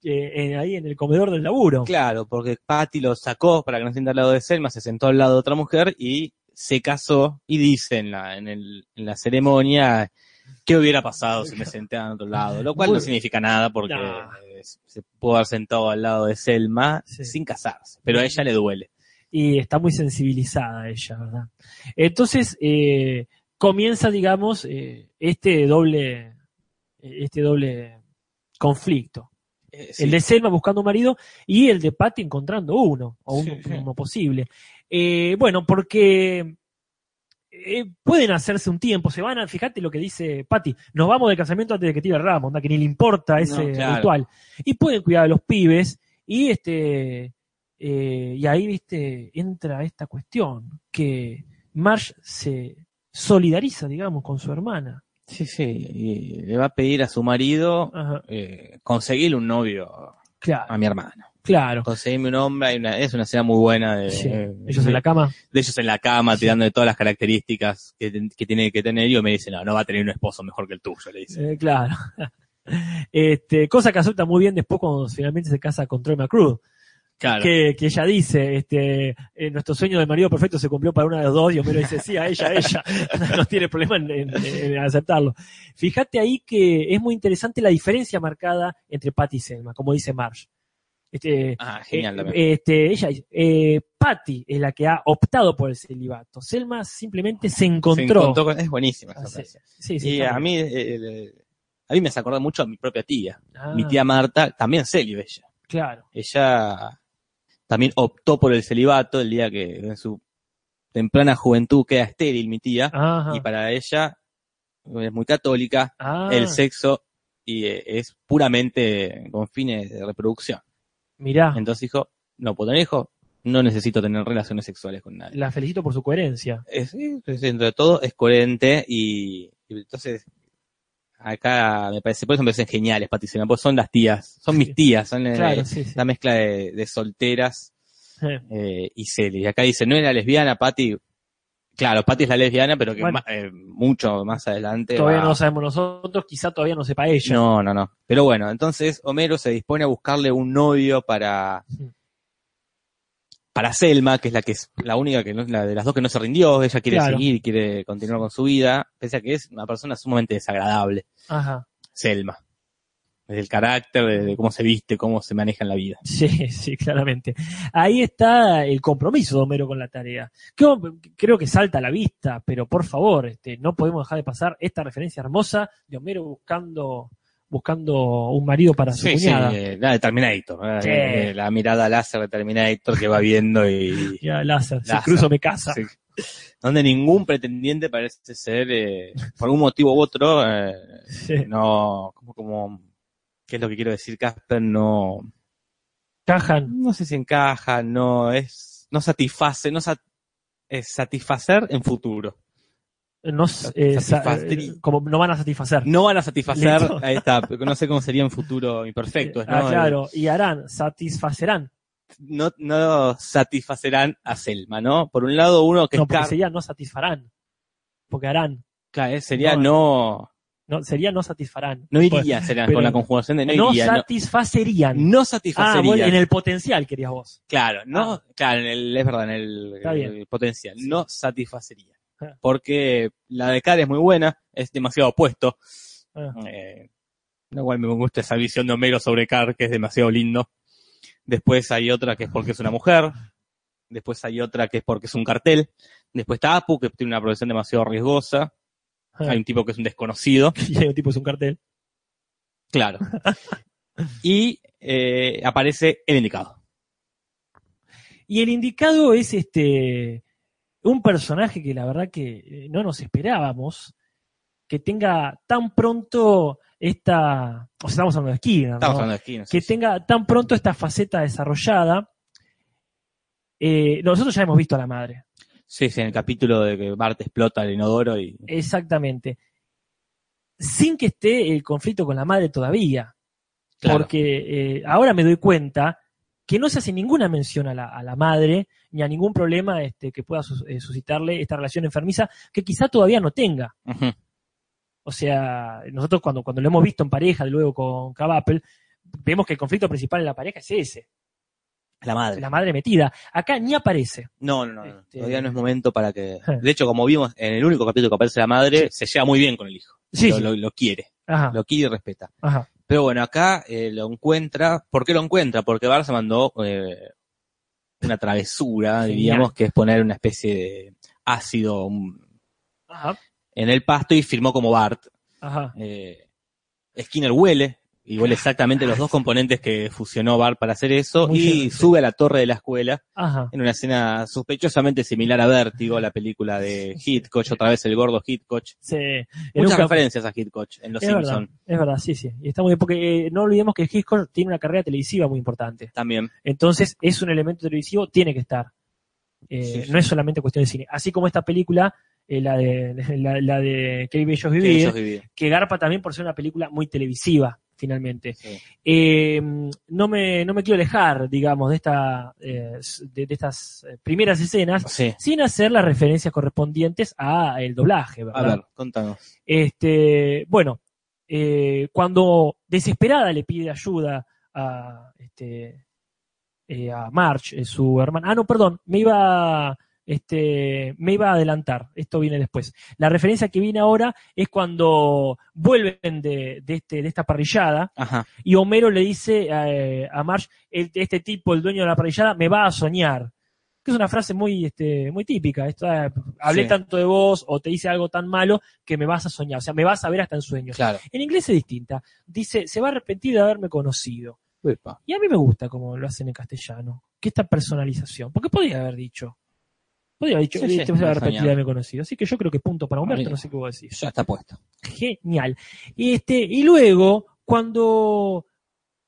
eh, ahí en el comedor del laburo. Claro, porque Patty lo sacó para que no se sienta al lado de Selma, se sentó al lado de otra mujer y se casó y dice en la, en el, en la ceremonia qué hubiera pasado si me senté al otro lado, lo cual Muy- no significa nada porque se pudo haber sentado al lado de Selma Sí. sin casarse, pero a ella le duele. Y está muy sensibilizada ella, ¿verdad? Entonces, eh, comienza, digamos, eh, este doble, este doble conflicto. Eh, sí. El de Selma buscando un marido y el de Patty encontrando uno, o uno, Sí, sí. uno posible. Eh, bueno, porque pueden hacerse un tiempo, se van a, fíjate lo que dice Patty, nos vamos del casamiento antes de que tire el ramo, onda, que ni le importa ese No, claro. ritual. Y pueden cuidar a los pibes y este y ahí viste entra esta cuestión que Marge se solidariza, digamos, con su hermana. Sí, sí, y le va a pedir a su marido eh, conseguirle un novio claro, a mi hermano. claro. Conseguirme un hombre, hay una, es una escena muy buena de, Sí, de- Ellos en la cama. de ellos en la cama, Sí. tirando de todas las características que, tiene que tener, y yo me dice, no, no va a tener un esposo mejor que el tuyo, le dice. Eh, claro. (laughs) Este, cosa que acepta muy bien después cuando finalmente se casa con Troy McCrew. Claro. que, que ella dice, este, eh, nuestro sueño de marido perfecto se cumplió para una de los dos, y Homero dice, sí, a ella, a ella, (laughs) no tiene problema en, en- en aceptarlo. Fíjate ahí que es muy interesante la diferencia marcada entre Patty y Selma, como dice Marge. Este, Ah, genial eh, también. este, ella eh, Patty es la que ha optado por el celibato. Selma simplemente se Se encontró. encontró con- es buenísima esa Ah, sí. frase. Sí, sí, Y a mí, eh, eh, a mí me hace acordar mucho a mi propia tía. Ah, Mi tía Marta, también célibe ella. Claro. Ella también optó por el celibato el día que en su temprana juventud queda estéril mi tía. Ajá. Y para ella es muy católica, Ah, el sexo y eh, es puramente con fines de reproducción. mirá, Entonces dijo, no puedo tener hijos, no necesito tener relaciones sexuales con nadie. la felicito por su coherencia. Es, es- dentro de todo es coherente y, y entonces acá me parece, por eso me parecen geniales Patricia, porque son las tías, son mis tías, son eh, sí, sí. la mezcla de, de solteras Eh, eh, y acá dice, no era lesbiana, Patti. Claro, Patti es la lesbiana, pero que Bueno. eh, mucho más adelante. Todavía va- no lo sabemos nosotros, quizá todavía no sepa ella. No, no, no. Pero bueno, entonces Homero se dispone a buscarle un novio para Sí. Para Selma, que es la que es la única que no, la de las dos que no se rindió, ella quiere Claro. seguir, quiere continuar con su vida, pese a que es una persona sumamente desagradable, Ajá. Selma. Desde el carácter, de, de cómo se viste, cómo se maneja en la vida. Sí, sí, claramente. Ahí está el compromiso de Homero con la tarea. Creo, creo que salta a la vista, pero por favor, este, no podemos dejar de pasar esta referencia hermosa de Homero buscando, buscando un marido para su Sí, sí, cuñada. eh, la de Terminator, Sí. eh, la mirada láser de Terminator que va viendo y, (laughs) Ya, láser, si Láser. cruzo me casa. Sí. donde ningún pretendiente parece ser, eh, por algún motivo u otro, eh, no, como, como, ¿qué es lo que quiero decir, Casper? No, Cajan. no sé si encaja, no es, no satisface, no sat- es satisfacer en futuro. No, eh, eh, como no van a satisfacer. No van a satisfacer, está, pero (laughs) no sé cómo sería en futuro imperfecto, ¿no? Ah, claro. Y harán, satisfacerán. No, no satisfacerán a Selma, ¿no? Por un lado, uno que No, porque sería no satisfarán. Porque harán. claro, eh, sería no, no, No, sería no satisfarán. no Bueno, iría, será, pero con la conjugación de no, no iría, no, satisfacerían. no ah, satisfacería. bueno, en el potencial querías vos. Claro, no, Ah. claro, en el, es verdad, en el potencial, no satisfacería. Ah. Porque la de Car es muy buena, es demasiado opuesto. Ah, Eh, lo cual me gusta esa visión de Homero sobre Car, que es demasiado lindo. Después hay otra que es porque es una mujer. Después hay otra que es porque es un cartel. Después está Apu, que tiene una profesión demasiado riesgosa. ah. Hay un tipo que es un desconocido. (laughs) Y hay un tipo es un cartel. Claro. (laughs) y eh, aparece el indicado. Y el indicado es este un personaje que la verdad que eh, no nos esperábamos que tenga tan pronto esta, o sea, estamos hablando de Skinner, ¿no? Estamos hablando de esquinas. que tenga tan pronto esta faceta desarrollada. Eh, nosotros ya hemos visto a la madre, Sí, sí, en el capítulo de que Bart explota el inodoro y. exactamente, sin que esté el conflicto con la madre todavía, Claro. porque eh, ahora me doy cuenta que no se hace ninguna mención a la, a la madre ni a ningún problema este, que pueda sus- eh, suscitarle esta relación enfermiza que quizá todavía no tenga. O sea, nosotros cuando, cuando lo hemos visto en pareja, de luego con Cavapel, vemos que el conflicto principal en la pareja es ese, La madre. la madre metida. Acá ni aparece. No, no, no. Este- Todavía no es momento para que. De hecho, como vimos en el único capítulo que aparece la madre, se lleva muy bien con el hijo. Sí, lo, sí. lo- lo quiere. Ajá, Lo quiere y respeta. ajá. Pero bueno, acá eh, lo encuentra. ¿Por qué lo encuentra? Porque Bart se mandó eh, una travesura, Genial. diríamos, que es poner una especie de ácido Ajá, en el pasto y firmó como Bart. ajá. Eh, Skinner huele, y huele exactamente los dos componentes que fusionó Bart para hacer eso, Muy y sube a la torre de la escuela Ajá. en una escena sospechosamente similar a Vértigo, la película de Hitchcock, otra vez el gordo Hitchcock. Sí. Muchas un cap- referencias a Hitchcock en Los es verdad, Simpsons es verdad, sí, sí. Y está muy bien, porque eh, no olvidemos que Hitchcock tiene una carrera televisiva muy importante. también. Entonces, es un elemento televisivo, tiene que estar. Eh, Sí, sí. No es solamente cuestión de cine. Así como esta película, eh, la de (laughs) la, la de Qué bello es que vivir, que garpa también por ser una película muy televisiva, finalmente. Sí. Eh, no, me, no me quiero alejar, digamos, de, esta, eh, de, de estas eh, primeras escenas Sí. sin hacer las referencias correspondientes a el doblaje, A ver, contanos. Este, bueno, eh, cuando desesperada le pide ayuda a este, a March, su hermana. Ah, no, perdón, me iba, este, me iba a adelantar. Esto viene después. La referencia que viene ahora es cuando vuelven de, de este, de esta parrillada Ajá. y Homero le dice eh, a el- este tipo, el dueño de la parrillada, me va a soñar. Que es una frase muy, este, muy típica. Esto, hablé Sí. tanto de vos o te hice algo tan malo que me vas a soñar. O sea, me vas a ver hasta en sueños. Claro. En inglés es distinta. Dice, se va a arrepentir de haberme conocido. Uepa. Y a mí me gusta como lo hacen en castellano. Que esta personalización. Porque podría haber dicho. Podría haber dicho, Sí, sí, "Eh, te vas a me conocido. Así que yo creo que punto para Humberto, Amigo. no sé qué vos decís. Ya está puesto. Genial. Y este, y luego, cuando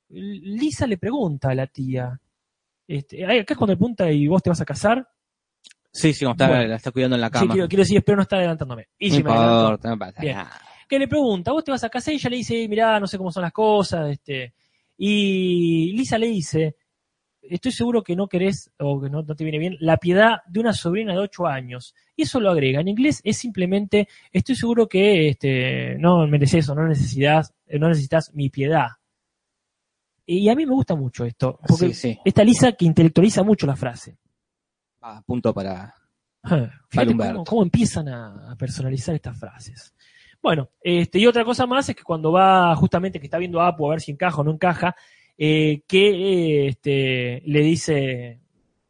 Lisa le pregunta a la tía, este, acá es cuando le pregunta y vos te vas a casar. Sí, sí, como está, Bueno. la está cuidando en la Sí, cama. quiero, quiero decir, espero no estar adelantándome. Y no si me no pasa Bien. nada. que le pregunta, ¿vos te vas a casar? Y ella le dice, mirá, no sé cómo son las cosas, este. Y Lisa le dice, estoy seguro que no querés, o que no, no te viene bien, la piedad de una sobrina de 8 años. Y eso lo agrega. En inglés es simplemente, estoy seguro que este, no mereces o no necesitas, no necesitas mi piedad. Y a mí me gusta mucho esto, porque Sí, sí. esta Lisa que intelectualiza mucho la frase. Ah, punto para. Ah, (laughs) Fíjate cómo, cómo empiezan a, a personalizar estas frases. Bueno, este, y otra cosa más es que cuando va justamente que está viendo a Apu a ver si encaja o no encaja, eh, que eh, este, le dice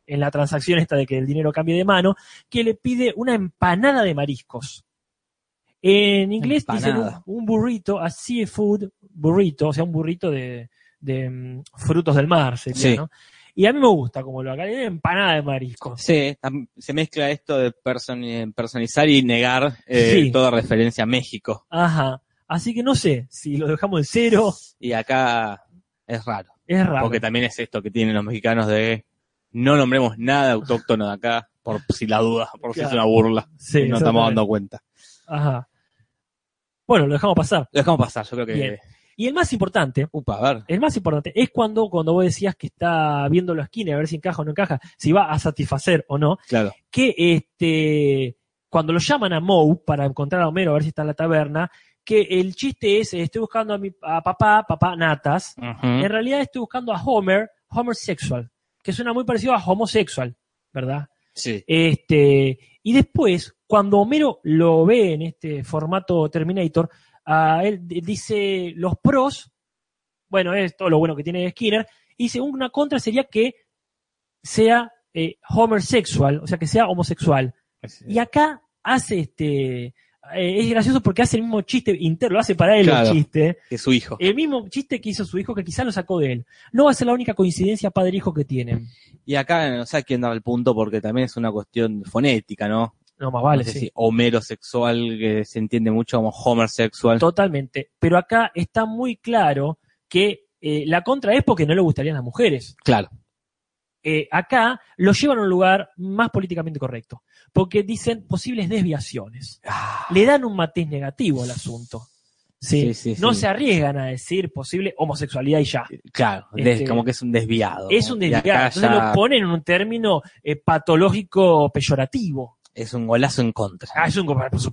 en la transacción esta de que el dinero cambie de mano, que le pide una empanada de mariscos. En inglés dicen un, un burrito, a seafood burrito, o sea, un burrito de, de, mm, frutos del mar, sería, Sí. ¿no? Y a mí me gusta como lo acá, empanada de mariscos. Sí, se mezcla esto de person- personalizar y negar eh, Sí. toda referencia a México. Ajá. Así que no sé si lo dejamos en cero, Y acá es raro. es raro. Porque también es esto que tienen los mexicanos de no nombremos nada autóctono de acá, por si la duda, por si es una burla. Sí, no estamos dando cuenta. Ajá. Bueno, lo dejamos pasar. Lo dejamos pasar, yo creo que. Bien. Y el más importante, Upa, a ver. el más importante es cuando, cuando vos decías que está viendo la esquina a ver si encaja o no encaja, si va a satisfacer o no, Claro. que este, cuando lo llaman a Moe para encontrar a Homero a ver si está en la taberna, que el chiste es, estoy buscando a mi a papá, papá Natas, en realidad estoy buscando a Homer, Homer sexual, que suena muy parecido a homosexual, ¿verdad? Sí. Este, y después, cuando Homero lo ve en este formato Terminator, a él dice los pros, bueno, es todo lo bueno que tiene Skinner, y dice una contra sería que sea eh, Homer sexual, o sea, que sea homosexual. Y acá hace este, eh, es gracioso porque hace el mismo chiste interno, lo hace para él Claro. el chiste, Que su hijo. el mismo chiste que hizo su hijo, que quizá lo sacó de él. No va a ser la única coincidencia padre-hijo que tienen. Y acá no sé a quién dar el punto porque también es una cuestión fonética, ¿no? No más vale, no sé sí. si Homero sexual, que se entiende mucho como Homer sexual. Totalmente. Pero acá está muy claro que eh, la contra es porque no le gustarían las mujeres. Claro. Eh, acá lo llevan a un lugar más políticamente correcto. Porque dicen posibles desviaciones. Le dan un matiz negativo al asunto. Sí. Sí, sí, no sí. se arriesgan a decir posible homosexualidad y ya. Claro, Este, como que es un desviado. Es un desviado. Entonces ya lo ponen en un término eh, patológico peyorativo. Es un golazo en contra. Ah, es un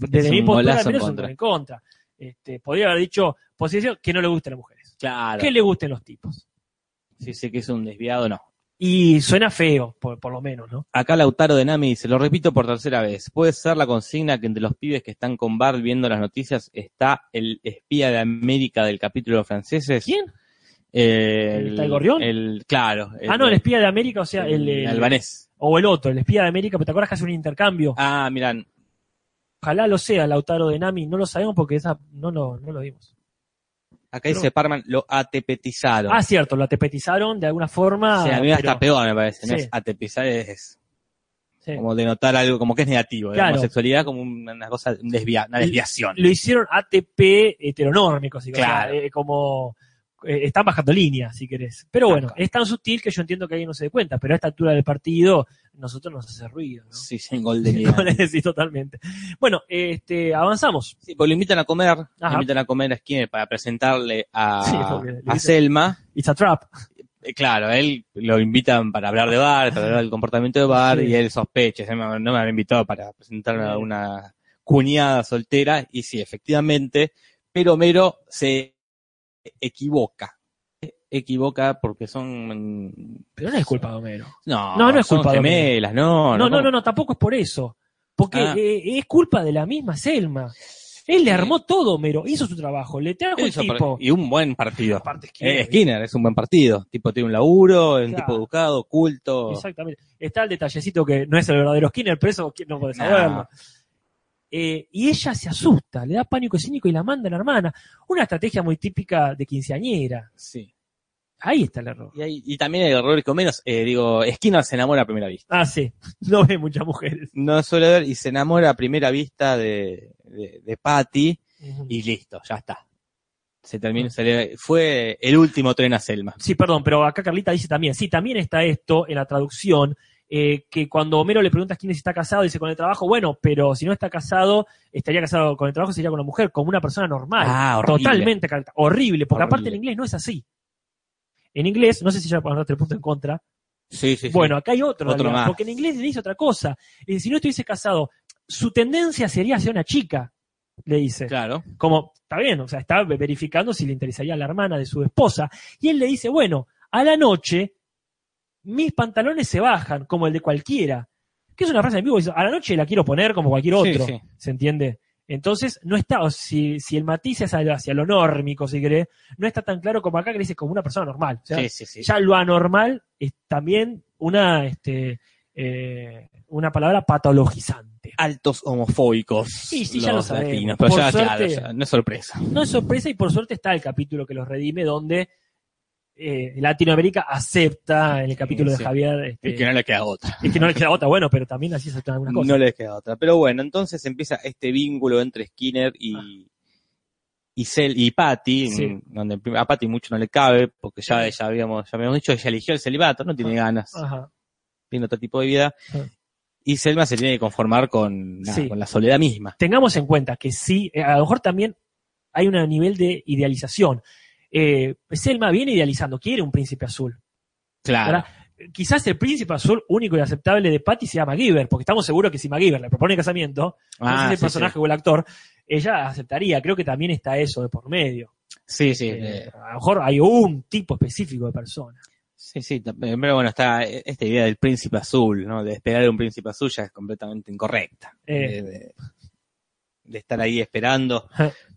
desde Es mi un postura golazo al menos en es un en contra. Este, podría haber dicho posición que no le gusten las mujeres. Claro. Que le gusten los tipos. Si sé que es un desviado, no. Y suena feo, por, por lo menos, ¿no? Acá Lautaro de Nami dice, lo repito por tercera vez, puede ser la consigna que entre los pibes que están con Bart viendo las noticias está el espía de América del capítulo de franceses. ¿Quién? El, ¿Está el gorrión? el- claro. ah, no, el espía de América, o sea, el, el el- albanés. O el otro, el espía de América, pero te acuerdas que hace un intercambio. Ah, miran, Ojalá lo sea, Lautaro de Nami, no lo sabemos porque esa no lo, no lo vimos. Acá dice Parman, lo atepetizaron. Ah, cierto, lo atepetizaron de alguna forma. Sí, a mí pero- hasta peor me parece. Es atepizar es sí. como denotar algo, como que es negativo, Claro. la homosexualidad como una cosa, desvia- una desviación. Lo hicieron ATP heteronórmico, así que, o sea, Claro. eh, como eh, están bajando línea, si querés. Pero bueno, es tan sutil que yo entiendo que alguien no se dé cuenta, pero a esta altura del partido, nosotros nos hace ruido, ¿no? Sí, sí, gol de Liga. sí, totalmente. Bueno, este, avanzamos. Sí, porque lo invitan a comer, lo invitan a comer a Skinner para presentarle a, (laughs) Sí, a Selma. It's a trap. Eh, Claro, él lo invitan para hablar de Bar, para hablar del comportamiento de Bar, Sí. y él sospecha, "Se me- no me han invitado para presentarme a una cuñada soltera, y sí, efectivamente, pero Homero se equivoca. equivoca porque son... Pero no es culpa de Homero. No, No, no es son culpa de Homero. gemelas, no. No, no, no, no, tampoco es por eso. Porque Ah. eh, es culpa de la misma Selma. Él le armó todo, Homero. Hizo su trabajo. Le trajo el Eso, tipo. y un buen partido. Aparte, Skinner, Eh, Skinner es un buen partido. Tipo, tiene un laburo, es un tipo educado, culto. Exactamente. Está el detallecito que no es el verdadero Skinner, pero eso no puede saberlo. Eh, y ella se asusta, le da pánico escénico y la manda a la hermana. Una estrategia muy típica de quinceañera. Sí. Ahí está el error. Y, hay- y también hay errores con menos. Eh, digo, Skinner se enamora a primera vista. Ah, sí. (laughs) No ve muchas mujeres. No suele ver y se enamora a primera vista de, de, de Patty y listo, ya está. Se terminó, se le- fue el último tren a Selma. Sí, perdón, pero acá Carlita dice también, sí, también está esto en la traducción, eh, que cuando Homero le pregunta quién es si está casado, dice con el trabajo, bueno, pero si no está casado, estaría casado con el trabajo, sería con una mujer, como una persona normal. Ah, horrible. Totalmente, horrible, porque aparte en inglés no es así. En inglés, no sé si ya pondré el punto en contra, Sí, sí, sí. bueno, acá hay otro, Otro realidad, más. porque en inglés le dice otra cosa. Eh, si no estuviese casado, su tendencia sería hacia una chica, le dice Claro. como, está bien, o sea, está verificando si le interesaría a la hermana de su esposa. Y él le dice, bueno, a la noche mis pantalones se bajan, como el de cualquiera. Que es una frase en vivo, a la noche la quiero poner como cualquier otro. sí. ¿Se entiende? Entonces, no está, o si, si el matiz es hacia, lo nórmico, si querés, no está tan claro como acá que le dice como una persona normal. O sea, Sí, sí, sí. ya lo anormal es también una, este, eh, una palabra patologizante. Altos homofóbicos. Sí, sí, ya lo sabemos. latinos. Pero Por ya, suerte- claro, ya, no es sorpresa. No es sorpresa y por suerte está el capítulo que los redime donde eh, Latinoamérica acepta en el capítulo Sí, de. Javier este, Es que no le queda otra. es que no le queda otra, bueno, pero también así aceptan algunas cosas. No le queda otra. Pero bueno, entonces empieza este vínculo entre Skinner y, y, Cel y Patty, Sí. donde a Patty mucho no le cabe, porque ya, ya, habíamos, ya habíamos dicho, ella eligió el celibato, no tiene ganas, Ajá. tiene otro tipo de vida. Ah. Y Selma se tiene que conformar con, nada, Sí. con la soledad misma. Tengamos en cuenta que sí, eh, a lo mejor también hay un nivel de idealización. Eh, Selma viene idealizando, quiere un príncipe azul. Claro. ¿verdad? Quizás el príncipe azul único y aceptable de Patty sea MacGyver, porque estamos seguros que si MacGyver le propone casamiento, Ah, el sí, personaje o el actor, ella aceptaría. Creo que también está eso de por medio. Sí, sí. Eh, eh, a lo mejor hay un tipo específico de persona. Sí, sí, ta- pero bueno, está esta idea del príncipe azul, ¿no? De esperar a un príncipe azul ya es completamente incorrecta. Eh. De, de- de estar ahí esperando.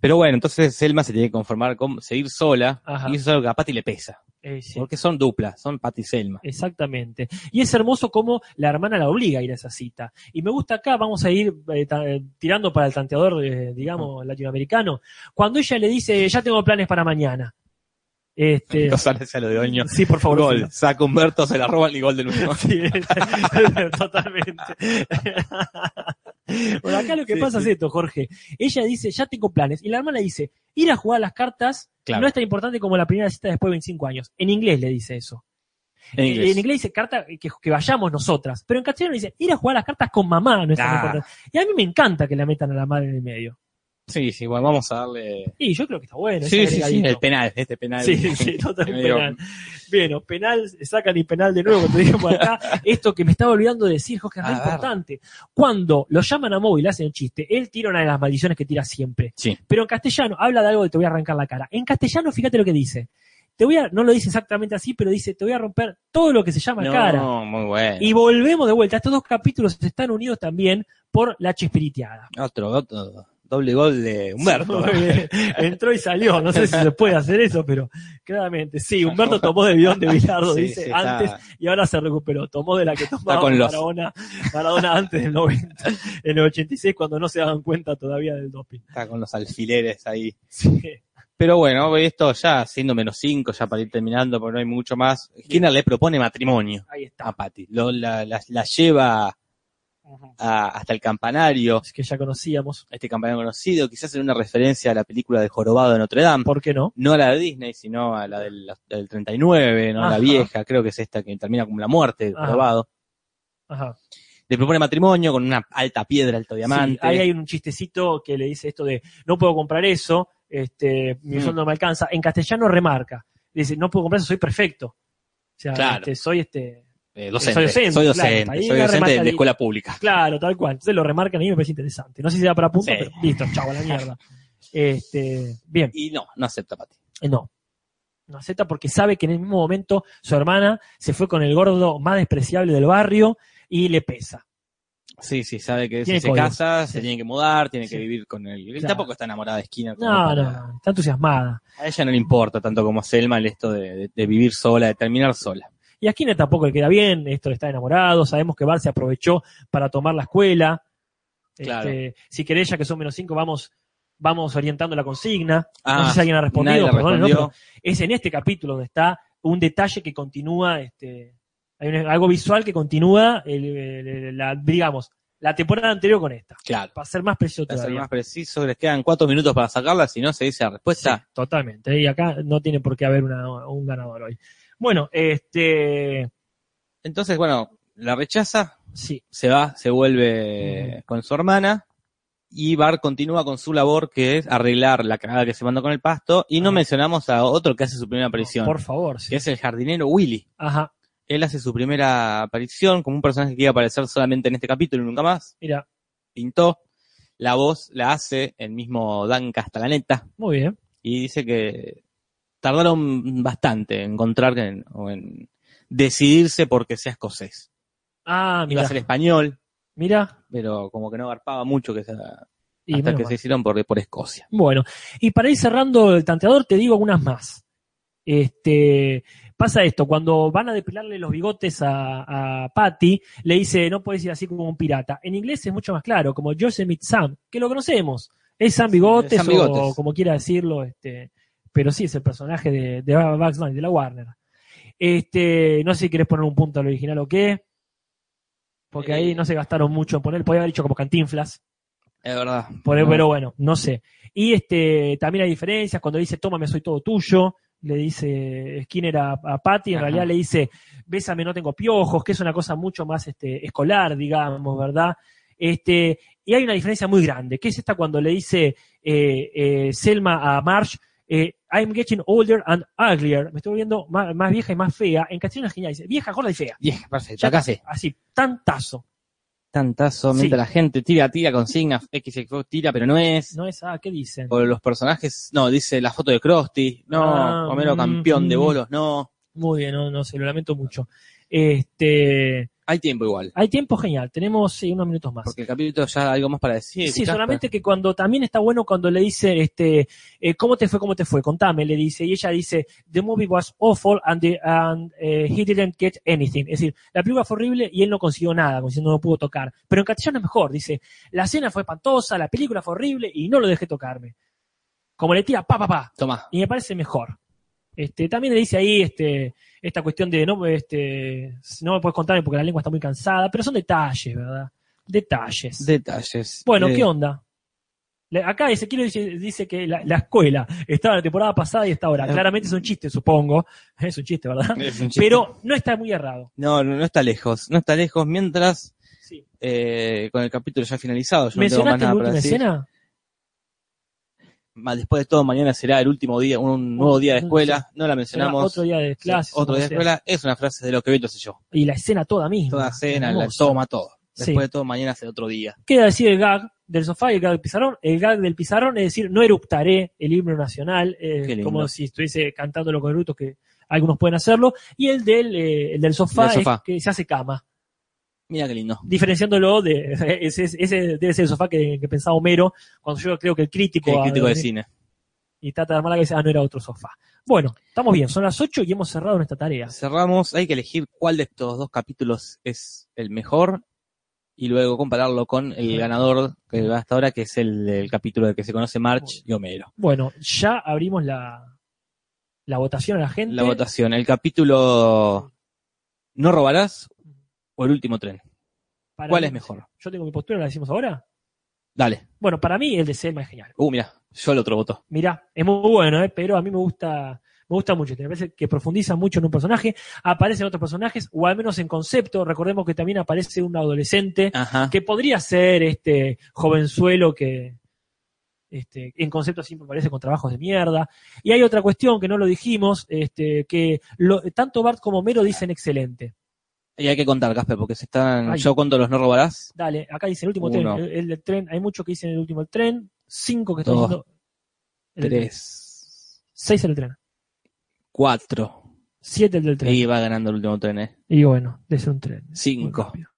Pero bueno, entonces Selma se tiene que conformar con seguir sola, Ajá. y eso es algo que a Patty le pesa. Eh, sí, Porque son duplas, son Patty y Selma. exactamente. Y es hermoso cómo la hermana la obliga a ir a esa cita. Y me gusta acá, vamos a ir eh, eh, tirando para el tanteador, eh, digamos, latinoamericano. Cuando ella le dice, ya tengo planes para mañana. Este, González a lo de Oño. sí, por favor. Gol. Saca Humberto, se la roban y gol de nuevo. (laughs) Sí, (laughs) totalmente. (laughs) bueno, acá lo que Sí, pasa sí. es esto, Jorge. Ella dice, ya tengo planes. Y la hermana dice, ir a jugar las cartas Claro. no es tan importante como la primera cita después de 25 años. En inglés le dice eso. En inglés. En inglés dice carta que, que vayamos nosotras. Pero en castellano dice, ir a jugar las cartas con mamá no es tan Ah. importante. Y a mí me encanta que la metan a la madre en el medio. Sí, sí, bueno, vamos a darle. Y yo creo que está bueno. Sí, sí, sí, el penal, este penal. Sí, sí, totalmente (laughs) Medio- penal. Bien, o penal, sacan y penal de nuevo, cuando dijimos acá, (laughs) esto que me estaba olvidando de decir, Jorge, es muy importante. Cuando lo llaman a le hacen el chiste, él tira una de las maldiciones que tira siempre. Sí. Pero en castellano habla de algo de te voy a arrancar la cara. En castellano, fíjate lo que dice. Te voy a, no lo dice exactamente así, pero dice, te voy a romper todo lo que se llama No, cara. muy bueno. Y volvemos de vuelta. Estos dos capítulos están unidos también por la chispiriteada. Otro, otro, doble gol de Humberto. Entró y salió. No sé si se puede hacer eso, pero claramente. Sí, Humberto tomó del bidón de Bilardo, Sí, dice, sí, antes y ahora se recuperó. Tomó de la que tomaba con los- Maradona, Maradona antes del 90, en el 86, cuando no se daban cuenta todavía del doping. Está con los alfileres ahí. Sí. Pero bueno, esto ya siendo menos cinco, ya para ir terminando, porque no hay mucho más. Skinner le propone matrimonio Ahí a está. Patty. Lo, la, la- la lleva a- hasta el campanario, Es que ya conocíamos. este campanario conocido, quizás en una referencia a la película de Jorobado de Notre Dame. ¿Por qué no? No a la de Disney, sino a la del, del 39, no la vieja, creo que es esta que termina como la muerte de. Jorobado. Ajá. Le propone matrimonio con una alta piedra, alto diamante. Sí, ahí hay un chistecito que le dice esto de no puedo comprar eso, este, mi Mm. sueldo no me alcanza. En castellano remarca. Dice, no puedo comprar eso, soy perfecto. O sea, Claro. este, soy este. Eh, docente, Soy docente, soy docente, soy docente de escuela pública. Claro, tal cual. Entonces lo remarcan ahí y me parece interesante. No sé si da para punto, Sí. pero listo, chavo, la mierda. Este, bien, Y no, no acepta Patty. eh, no. No acepta porque sabe que en el mismo momento su hermana se fue con el gordo más despreciable del barrio y le pesa. Sí, sí, sabe que si se código, casa, sí. se tiene que mudar, tiene que vivir con él. Claro. tampoco está enamorada de como No, para- no, no, está entusiasmada. A ella no le importa tanto como a Selma el esto de, de- de vivir sola, de terminar sola. Y a Skinner tampoco le queda bien, esto de estar enamorado, sabemos que Bart se aprovechó para tomar la escuela. Claro. Este, si querés, ya que son menos cinco, vamos, vamos orientando la consigna. no Ah, sé si alguien ha respondido, le perdón, ¿no? Pero es en este capítulo donde está un detalle que continúa, este, hay un- algo visual que continúa, el- el- la, digamos, la temporada anterior con esta. Claro. Para ser más preciso Para ser más preciso, les quedan cuatro minutos para sacarla, si no se dice la Sí, respuesta. totalmente. Y acá no tiene por qué haber una- un ganador hoy. Bueno, este, Entonces, bueno, la rechaza, sí, se va, se vuelve con su hermana y Bart continúa con su labor que es arreglar la cagada que se mandó con el pasto y no Ah. mencionamos a otro que hace su primera aparición, por favor, sí. que es el jardinero Willy. Ajá, Él hace su primera aparición como un personaje que iba a aparecer solamente en este capítulo y nunca más. mira, Pintó. La voz la hace el mismo Dan Castellaneta muy bien. y dice que tardaron bastante en encontrar en- o en decidirse porque sea escocés. Ah, Iba mira, a ser español, mira. pero como que no garpaba mucho que sea, Y hasta que se hicieron por, por Escocia. Bueno, y para ir cerrando el tanteador, te digo algunas más. Este, pasa esto, cuando van a depilarle los bigotes a, a Patty, le dice, no puedes ir así como un pirata. En inglés es mucho más claro, como Yosemite Sam, que lo conocemos. Es Sam Bigotes, Sam o como quiera decirlo, este, pero sí es el personaje de, de Bugs Bunny, de la Warner. Este, no sé si querés poner un punto al original o qué, porque ahí Eh. no se gastaron mucho en poner, podía haber dicho como cantinflas. Es verdad. Por- No. Pero bueno, no sé. Y este también hay diferencias. Cuando dice tómame, soy todo tuyo, le dice Skinner a, a Patty, en Ajá. realidad le dice bésame, no tengo piojos, que es una cosa mucho más este, escolar, digamos, ¿verdad? Este, y hay una diferencia muy grande, que es esta cuando le dice eh, eh, Selma a Marsh, eh, I'm getting older and uglier, me estoy volviendo más, más vieja y más fea. En castellano es genial, dice vieja, gorda y fea. Vieja, perfecto. Ya Acá sí. Así, tantazo. Tantazo, Sí. mientras la gente tira, tira consigna, X, X, tira, pero no es. No es, ah, ¿qué dicen? O los personajes, no, dice la foto de Krusty, no, Ah, Homero mm, campeón de mm. bolos, no. Muy bien, no, no sé, lo lamento mucho. Este, Hay tiempo igual. hay tiempo genial, tenemos sí, unos minutos más. Porque el capítulo ya algo más para decir. Sí, solamente que cuando también está bueno cuando le dice, este, eh, ¿cómo te fue? ¿Cómo te fue? Contame, le dice, y ella dice, the movie was awful and, the- and, eh, he didn't get anything. Es decir, la película fue horrible y él no consiguió nada, como diciendo no pudo tocar. Pero en castellano es mejor, dice, la escena fue espantosa, la película fue horrible y no lo dejé tocarme. Como le tira, pa, pa, pa. Toma. y me parece mejor. Este, también le dice ahí este, esta cuestión de no, este, no me puedes contar porque la lengua está muy cansada, pero son detalles, ¿verdad? Detalles. Detalles. bueno, Eh, ¿qué onda? Le- Acá Ezequiel dice, dice que la, la escuela estaba la temporada pasada y está ahora. Eh. Claramente es un chiste, supongo. (laughs) Es un chiste, ¿verdad? es un chiste. Pero no está muy errado. No, no, no está lejos. No está lejos mientras Sí. eh, con el capítulo ya finalizado. Yo no tengo más ¿Mencionaste la nada para última decir. escena? Ma- Después de todo, mañana será el último día, un nuevo día de escuela. No la mencionamos. Otro día de clase. otro día de escuela. Es una frase de lo que Beto sé yo. Y la escena toda misma. Toda cena, la toma, todo. Sí. Después de todo, mañana será otro día. Queda decir el gag del sofá y el gag del pizarrón. El gag del pizarrón es decir, no eructaré el himno nacional, eh, como si estuviese cantándolo con eructos, que algunos pueden hacerlo. Y el del, eh, el del sofá, Del sofá. es que se hace cama, Mira qué lindo. diferenciándolo de (laughs) ese, ese debe ser el sofá que, que pensaba Homero, cuando yo creo que el crítico, El crítico de eh, cine. y trata de armar la cabeza, ah, no era otro sofá. Bueno, estamos bien, son las 8 y hemos cerrado nuestra tarea. Cerramos. Hay que elegir cuál de estos dos capítulos es el mejor y luego compararlo con el ganador que va hasta ahora, que es el, del capítulo de que se conoce March y Homero. Bueno, ya abrimos la, la votación a la gente. La votación. El capítulo ¿No robarás? O El último tren. Para ¿Cuál mí- es mejor? Yo tengo mi postura, ¿la decimos ahora? Dale. Bueno, para mí el de Selma es genial. Uh, mira, yo el otro voto. Mirá, es muy bueno, ¿eh? pero a mí me gusta, me gusta mucho. Me parece que profundiza mucho en un personaje, aparecen otros personajes, o al menos en concepto. Recordemos que también aparece un adolescente Ajá. que podría ser este jovenzuelo que este, en concepto siempre aparece con trabajos de mierda. Y hay otra cuestión que no lo dijimos, este, que lo- tanto Bart como Mero dicen excelente. Y hay que contar, Casper, porque se están. Ay. Yo cuento los no robarás. Dale, acá dice el último Uno. tren, el, el del tren, hay muchos que dicen el último el tren, cinco que están Dos. diciendo el tren. Tres. Seis el tren. 4. 7 el del tren. Y va ganando el último tren, ¿eh? Y bueno, de ser un tren. Muy 5. rápido.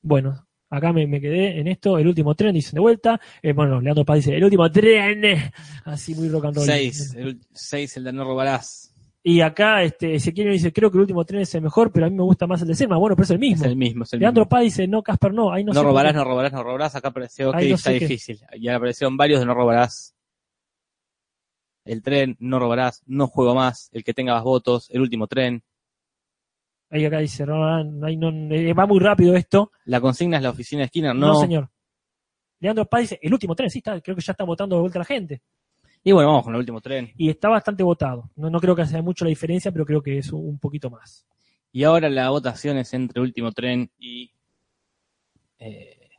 Bueno, acá me, me quedé en esto. El último tren, dicen de vuelta. Eh, bueno, Leandro Paz dice, el último tren. (laughs) Así muy rock and roll. 6. El 6, el de no robarás. Y acá este, Ezequiel dice, creo que el último tren es el mejor, pero a mí me gusta más el de Selma. Bueno, pero es el mismo. Es el mismo, es el Leandro mismo. Paz dice, no, Casper, no. Ahí no, No, sé robarás, no robarás, no robarás. Acá apareció que no está sé qué. difícil. Ya aparecieron varios de no robarás. El tren, no robarás, no juego más. El que tenga más votos, el último tren. Ahí acá dice, no, no, ahí no, eh, va muy rápido esto. La consigna es la oficina de Skinner, No, no. señor. Leandro Paz dice, el último tren, sí, está, creo que ya está votando de vuelta la gente. Y bueno, vamos con el último tren. Y está bastante votado. No, no creo que sea mucho la diferencia, pero creo que es un, poquito más. Y ahora la votación es entre último tren y eh,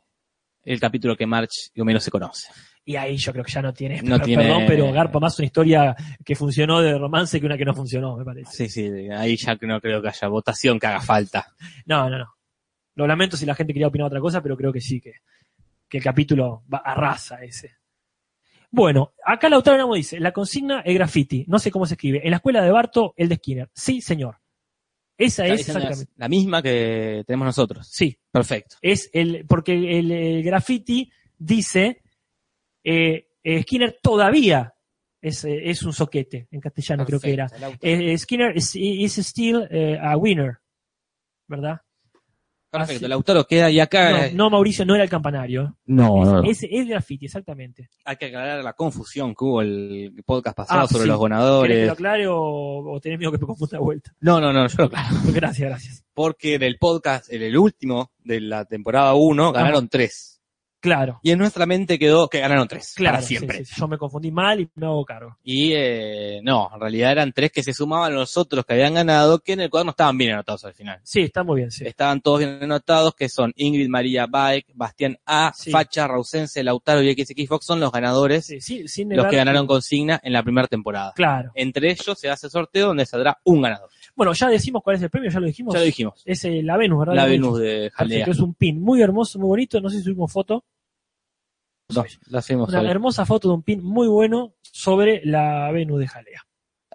el capítulo que March y Homero se conoce. Y ahí yo creo que ya no tiene, No tiene- perdón, pero garpa más una historia que funcionó de romance que una que no funcionó, me parece. Sí, sí, ahí ya que no creo que haya votación que haga falta. No, no, no. Lo lamento si la gente quería opinar otra cosa, pero creo que sí, que, que el capítulo va, arrasa ese. Bueno, acá Lautaro Namo dice, la consigna es graffiti, no sé cómo se escribe. En la escuela de Barto, el de Skinner. Sí, señor. Esa es exactamente. La misma que tenemos nosotros. Sí, Perfecto. es el, porque el, el graffiti dice, eh, eh, Skinner todavía es, eh, es un soquete, en castellano creo que era. Eh, Skinner is, is still eh, a winner, ¿verdad? Perfecto, así- Lautaro queda y acá No, eh, no, Mauricio, no era el campanario. no, no, no. Es, es graffiti, exactamente. hay que aclarar la confusión que hubo el podcast pasado Ah, sobre sí. los los ¿Querés que ganadores. lo aclare o, o tenés miedo que me confunda de vuelta? No, no, no, yo lo aclaro. (laughs) Gracias, gracias. Porque en el podcast, en el último de la temporada 1, ganaron tres. Claro, Y en nuestra mente quedó que ganaron tres. claro. para siempre. sí, sí, yo me confundí mal y me hago cargo. Y eh, no, en realidad eran tres que se sumaban a los otros que habían ganado, que en el cuaderno estaban bien anotados al final. Sí, está muy bien, sí. Estaban todos bien anotados, que son Ingrid María Bike, Bastián A, Sí. Facha, Rausense, Lautaro y XX Fox, son los ganadores, Sí, sí, sin los negar que ganaron consigna en la primera temporada. Claro. Entre ellos se hace sorteo donde saldrá un ganador. Bueno, ya decimos cuál es el premio, ya lo dijimos. Ya lo dijimos. Es eh, la Venus, ¿verdad? La Lo Venus de Jalea. Es un pin muy hermoso, muy bonito. No sé si subimos foto. No, la hacemos Una hoy. hermosa foto de un pin muy bueno sobre la Venus de Jalea.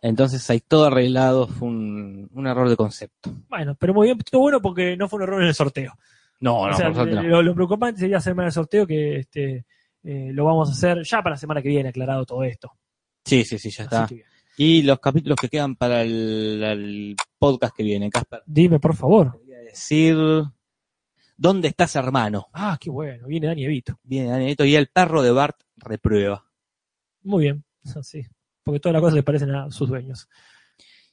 Entonces ahí todo arreglado, fue un, un error de concepto. Bueno, pero muy bien, estuvo bueno porque no fue un error en el sorteo. No, no, o sea, por suerte no. lo, lo preocupante sería hacer mal el sorteo que este eh, lo vamos a hacer ya para la semana que viene, aclarado todo esto. Sí, sí, sí, ya está. Así Y los capítulos que quedan para el, el podcast que viene, Casper. dime, por favor. Quería decir, ¿dónde estás, hermano? Ah, qué bueno, viene Dani Evito. Viene Danielito y el perro de Bart reprueba. Muy bien, así. Porque todas las cosas le parecen a sus dueños.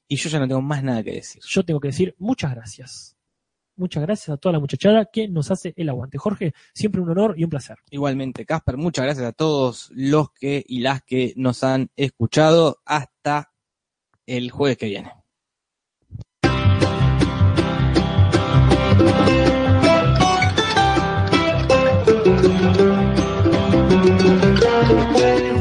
Y yo ya no tengo más nada que decir. Yo tengo que decir muchas gracias. Muchas gracias a toda la muchachada que nos hace el aguante. Jorge, siempre un honor y un placer. Igualmente, Casper, muchas gracias a todos los que y las que nos han escuchado hasta el jueves que viene. Thank you.